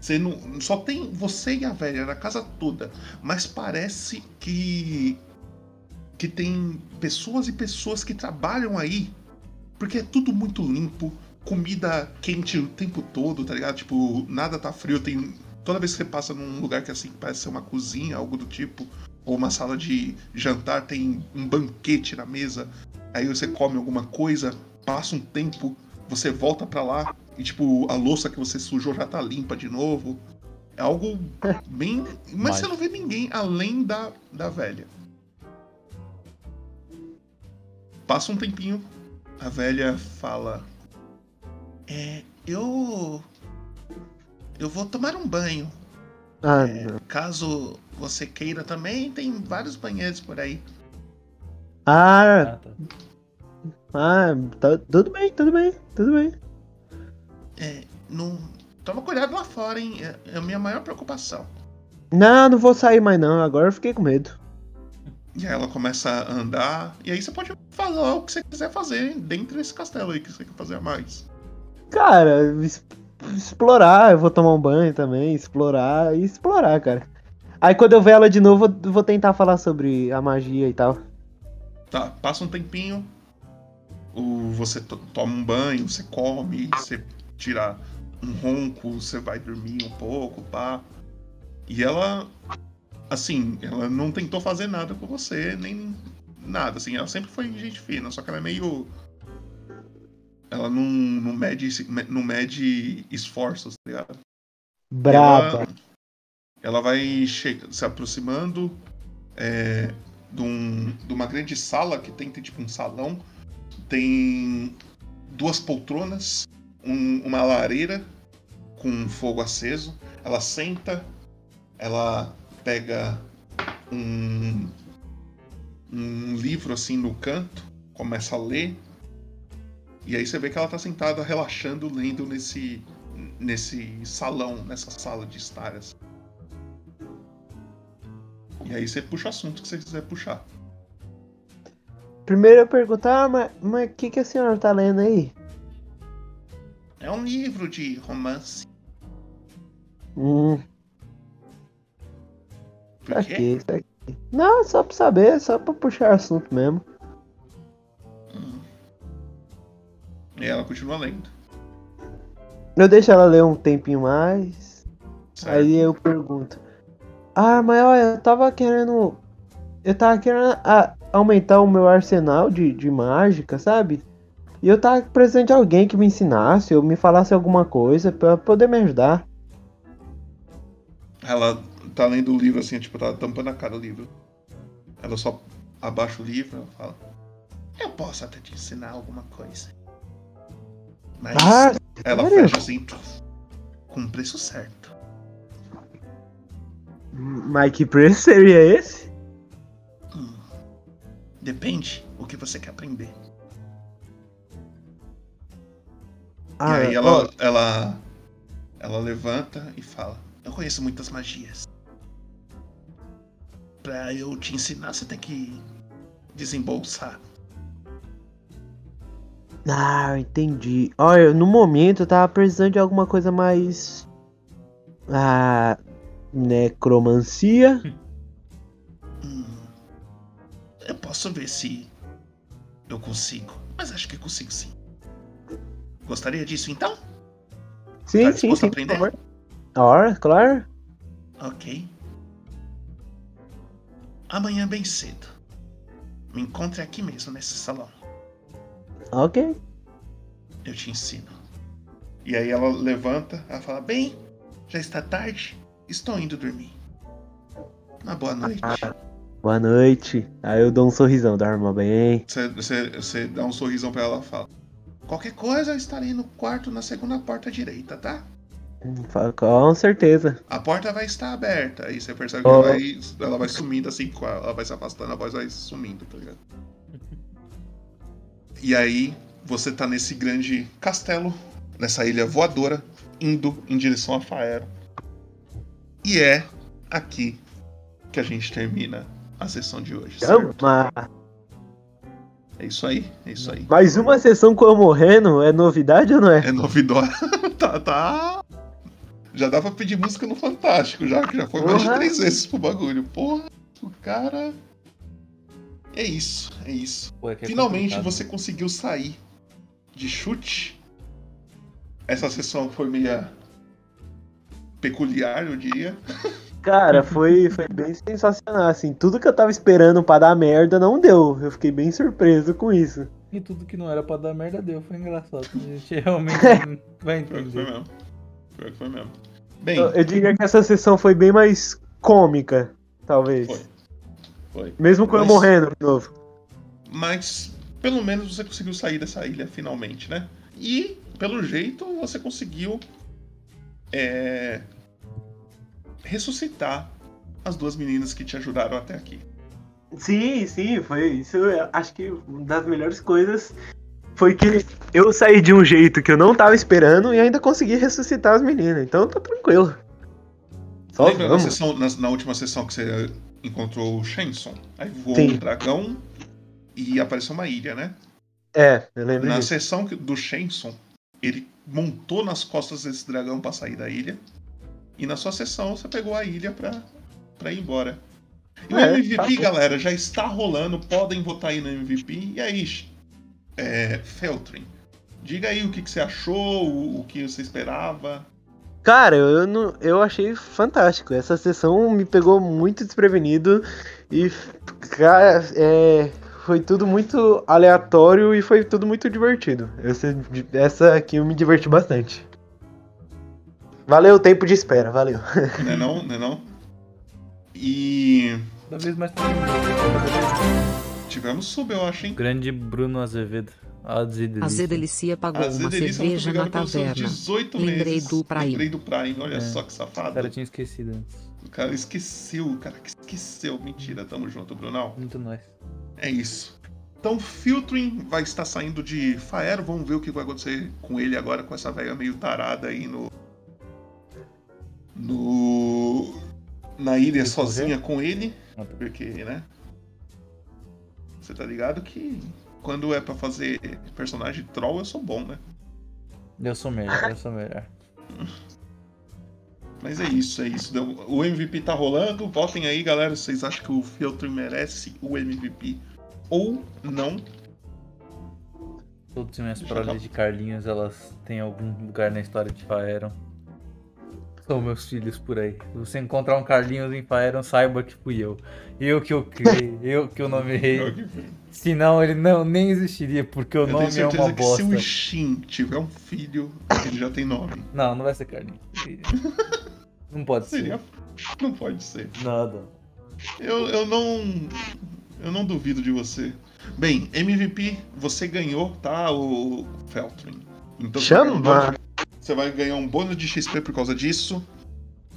Você não, só tem você e a velha na casa toda. Mas parece que. que tem pessoas e pessoas que trabalham aí. Porque é tudo muito limpo. Comida quente o tempo todo, tá ligado? Tipo, nada tá frio. Tem. Toda vez que você passa num lugar que assim parece ser uma cozinha, algo do tipo, ou uma sala de jantar tem um banquete na mesa, aí você come alguma coisa, passa um tempo, você volta pra lá e tipo a louça que você sujou já tá limpa de novo. É algo bem, mas você não vê ninguém além da da velha. Passa um tempinho, a velha fala: "É, eu eu vou tomar um banho. Ah, É, caso você queira também, tem vários banheiros por aí. Ah, Ah, tá. ah, tá, tudo bem, tudo bem, tudo bem. É, não... Toma cuidado lá fora, hein? É, é a minha maior preocupação. Não, não vou sair mais não, agora eu fiquei com medo. E aí ela começa a andar, e aí você pode falar o que você quiser fazer dentro desse castelo aí que você quer fazer a mais. Cara, explorar, eu vou tomar um banho também, explorar e explorar, cara. Aí quando eu ver ela de novo, eu vou tentar falar sobre a magia e tal. Tá, passa um tempinho, o, você to- toma um banho, você come, você tira um ronco, você vai dormir um pouco, pá. E ela, assim, ela não tentou fazer nada com você, nem nada, assim, ela sempre foi gente fina, só que ela é meio. Ela não, não, mede, não mede esforços, tá ligado? Braba. Ela, ela vai se aproximando é, de, um- de uma grande sala que tem, tem tipo um salão. Tem duas poltronas, um- uma lareira com fogo aceso. Ela senta, ela pega um, um livro assim no canto, começa a ler. E aí você vê que ela tá sentada relaxando, lendo nesse, nesse salão, nessa sala de estar. assim. E aí você puxa o assunto que você quiser puxar. Primeiro eu perguntar, ah, mas o que, que a senhora tá lendo aí? É um livro de romance. Hum, Por pra quê? quê? Isso aqui? Não, só pra saber, só pra puxar assunto mesmo. Hum. E ela continua lendo. Eu deixo ela ler um tempinho mais. certo? Aí eu pergunto. Ah, mas olha, eu tava querendo. Eu tava querendo a- aumentar o meu arsenal de, de mágica, sabe? E eu tava precisando de alguém que me ensinasse ou me falasse alguma coisa pra poder me ajudar. Ela tá lendo o livro assim, tipo, tá tampando a cara o livro. Ela só abaixa o livro e fala: Eu posso até te ensinar alguma coisa. Mas Ah, ela sério? fecha assim, com o preço certo. mas que preço seria esse? Hum. Depende o que você quer aprender. Ah, e aí ela, ó, ela, ela levanta e fala: Eu conheço muitas magias. Pra eu te ensinar, você tem que desembolsar. Ah, entendi. Olha, no momento eu tava precisando de alguma coisa mais. Ah. Necromancia. Hum, eu posso ver se eu consigo, mas acho que consigo sim. Gostaria disso então? Sim, Tá sim, disposto a sim. Por aprender? favor. Ora, claro. Ok. Amanhã bem cedo. Me encontre aqui mesmo nesse salão. Ok. Eu te ensino. E aí ela levanta, ela fala: Bem, já está tarde, estou indo dormir. Uma boa noite. Boa noite. Aí eu dou um sorrisão, dorma bem. Você dá um sorrisão pra ela e fala: Qualquer coisa, eu estarei no quarto na segunda porta direita, tá? Com certeza. A porta vai estar aberta. Aí você percebe que Oh. ela, vai, ela vai sumindo assim, ela vai se afastando, a voz vai sumindo, tá ligado? E aí você tá nesse grande castelo, nessa ilha voadora, indo em direção a Faero. E é aqui que a gente termina a sessão de hoje. certo? Chama. É isso aí, é isso aí. Mais uma sessão com eu morrendo é novidade ou não é? É novidade. tá, tá. Já dá pra pedir música no Fantástico, já, que já foi mais de três vezes pro bagulho. Porra, o cara. É isso, é isso. Pô, é que é Finalmente você conseguiu sair de chute. Essa sessão foi meio peculiar, eu diria. Cara, foi, foi bem sensacional, assim. Tudo que eu tava esperando pra dar merda não deu. Eu fiquei bem surpreso com isso. E tudo que não era pra dar merda deu. Foi engraçado. A gente realmente vai que foi entender. mesmo. Pior que foi mesmo. Bem, Eu, eu diria que essa sessão foi bem mais cômica, talvez. Foi. foi. Mesmo com eu Mas- morrendo de novo. Mas pelo menos você conseguiu sair dessa ilha finalmente, né? E, pelo jeito, você conseguiu é, ressuscitar as duas meninas que te ajudaram até aqui. Sim, sim, foi isso. acho que uma das melhores coisas foi que eu saí de um jeito que eu não tava esperando e ainda consegui ressuscitar as meninas. Então tá tranquilo. Só Lembra na, sessão, na, na última sessão que você encontrou o Shenson? Aí voou Sim. um dragão e apareceu uma ilha, né? É, eu lembro Na disso. sessão do Shenson, ele montou nas costas desse dragão pra sair da ilha. E na sua sessão você pegou a ilha pra, pra ir embora. E o É, MVP, tá galera, já está rolando. Podem votar aí no MVP. E aí, é, Feltrin, diga aí o que, que você achou, o, o que você esperava. Cara, eu, não, eu achei fantástico. Essa sessão me pegou muito desprevenido e, cara, é, foi tudo muito aleatório e foi tudo muito divertido. Essa, essa aqui eu me diverti bastante. Valeu o tempo de espera, valeu. Né não, né não? E Cada vez mais tivemos sub, eu acho, hein? Grande Bruno Azevedo. Azedelícia. A Zedelicia pagou A uma cerveja na taverna. 18 Lembrei meses. do Prime. Lembrei do Prime, olha É. só que O safado. cara tinha esquecido antes. O cara esqueceu, o cara que esqueceu. Mentira, tamo junto, Brunão. Muito nós. É isso. Então, Filtering vai estar saindo de Faero. Vamos ver o que vai acontecer com ele agora, com essa velha meio tarada aí no. No. Na ilha sozinha com ele. Ah, tá. Porque, né? Você tá ligado que quando é pra fazer personagem troll, eu sou bom, né? Eu sou melhor, eu sou melhor. Mas é isso, é isso. O MVP tá rolando. Votem aí, galera. se Vocês acham que o Filtering merece o MVP ou não? Todas as minhas dar- de Carlinhos, elas têm algum lugar na história de Faeron. São meus filhos por aí. Se você encontrar um Carlinhos em Faeron, saiba que fui eu. Eu que eu criei, eu que eu nomeei. Senão ele não nem existiria, porque o Eu nome tenho é uma que se bosta. o Shin tiver um filho, ele já tem nome. Não, não vai ser Carlinhos. Não pode Seria. ser. Não pode ser. Nada. Eu, eu não. Eu não duvido de você. Bem, MVP, você ganhou, tá, o Feltrin. Então Chama! Você vai ganhar um bônus de XP por causa disso.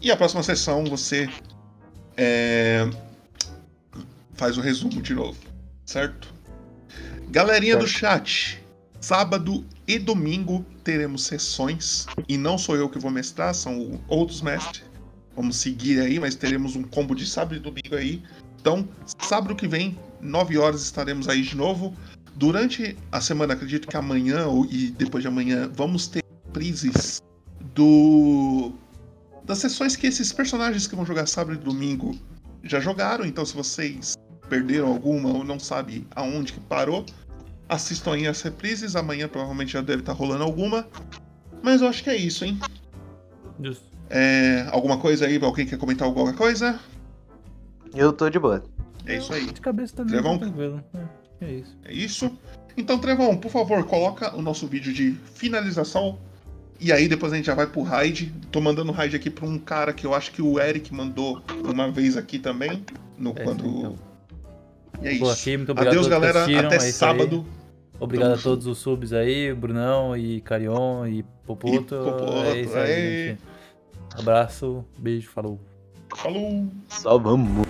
E a próxima sessão você é, faz o resumo de novo, certo? Galerinha do chat, sábado e domingo teremos sessões. E não sou eu que vou mestrar, são outros mestres. Vamos seguir aí, mas teremos um combo de sábado e domingo aí. Então, sábado que vem, 9 horas, estaremos aí de novo. Durante a semana, acredito que amanhã ou- e depois de amanhã, vamos ter reprises do das sessões que esses personagens que vão jogar sábado e domingo já jogaram. Então, se vocês perderam alguma ou não sabe aonde que parou, assistam aí as reprises. Amanhã provavelmente já deve estar rolando alguma. Mas eu acho que é isso, hein? Justo. É, alguma coisa aí? Alguém quer comentar alguma coisa? Eu tô de boa. É isso aí. De cabeça também, Trevão? tá tranquilo. É, é isso. É isso. Então, Trevão, por favor, coloca o nosso vídeo de finalização. E aí depois a gente já vai pro raid. Tô mandando raid aqui pra um cara que eu acho que o Eric mandou uma vez aqui também. No, É, quando. então. E é isso. aqui, muito obrigado Adeus, a todos que galera. Até é aí. sábado. Obrigado Tamo a todos os subs aí, Brunão e Carion e Popoto. E Popoto, é isso aí, gente. Abraço, beijo, falou. Falou! Só vamos.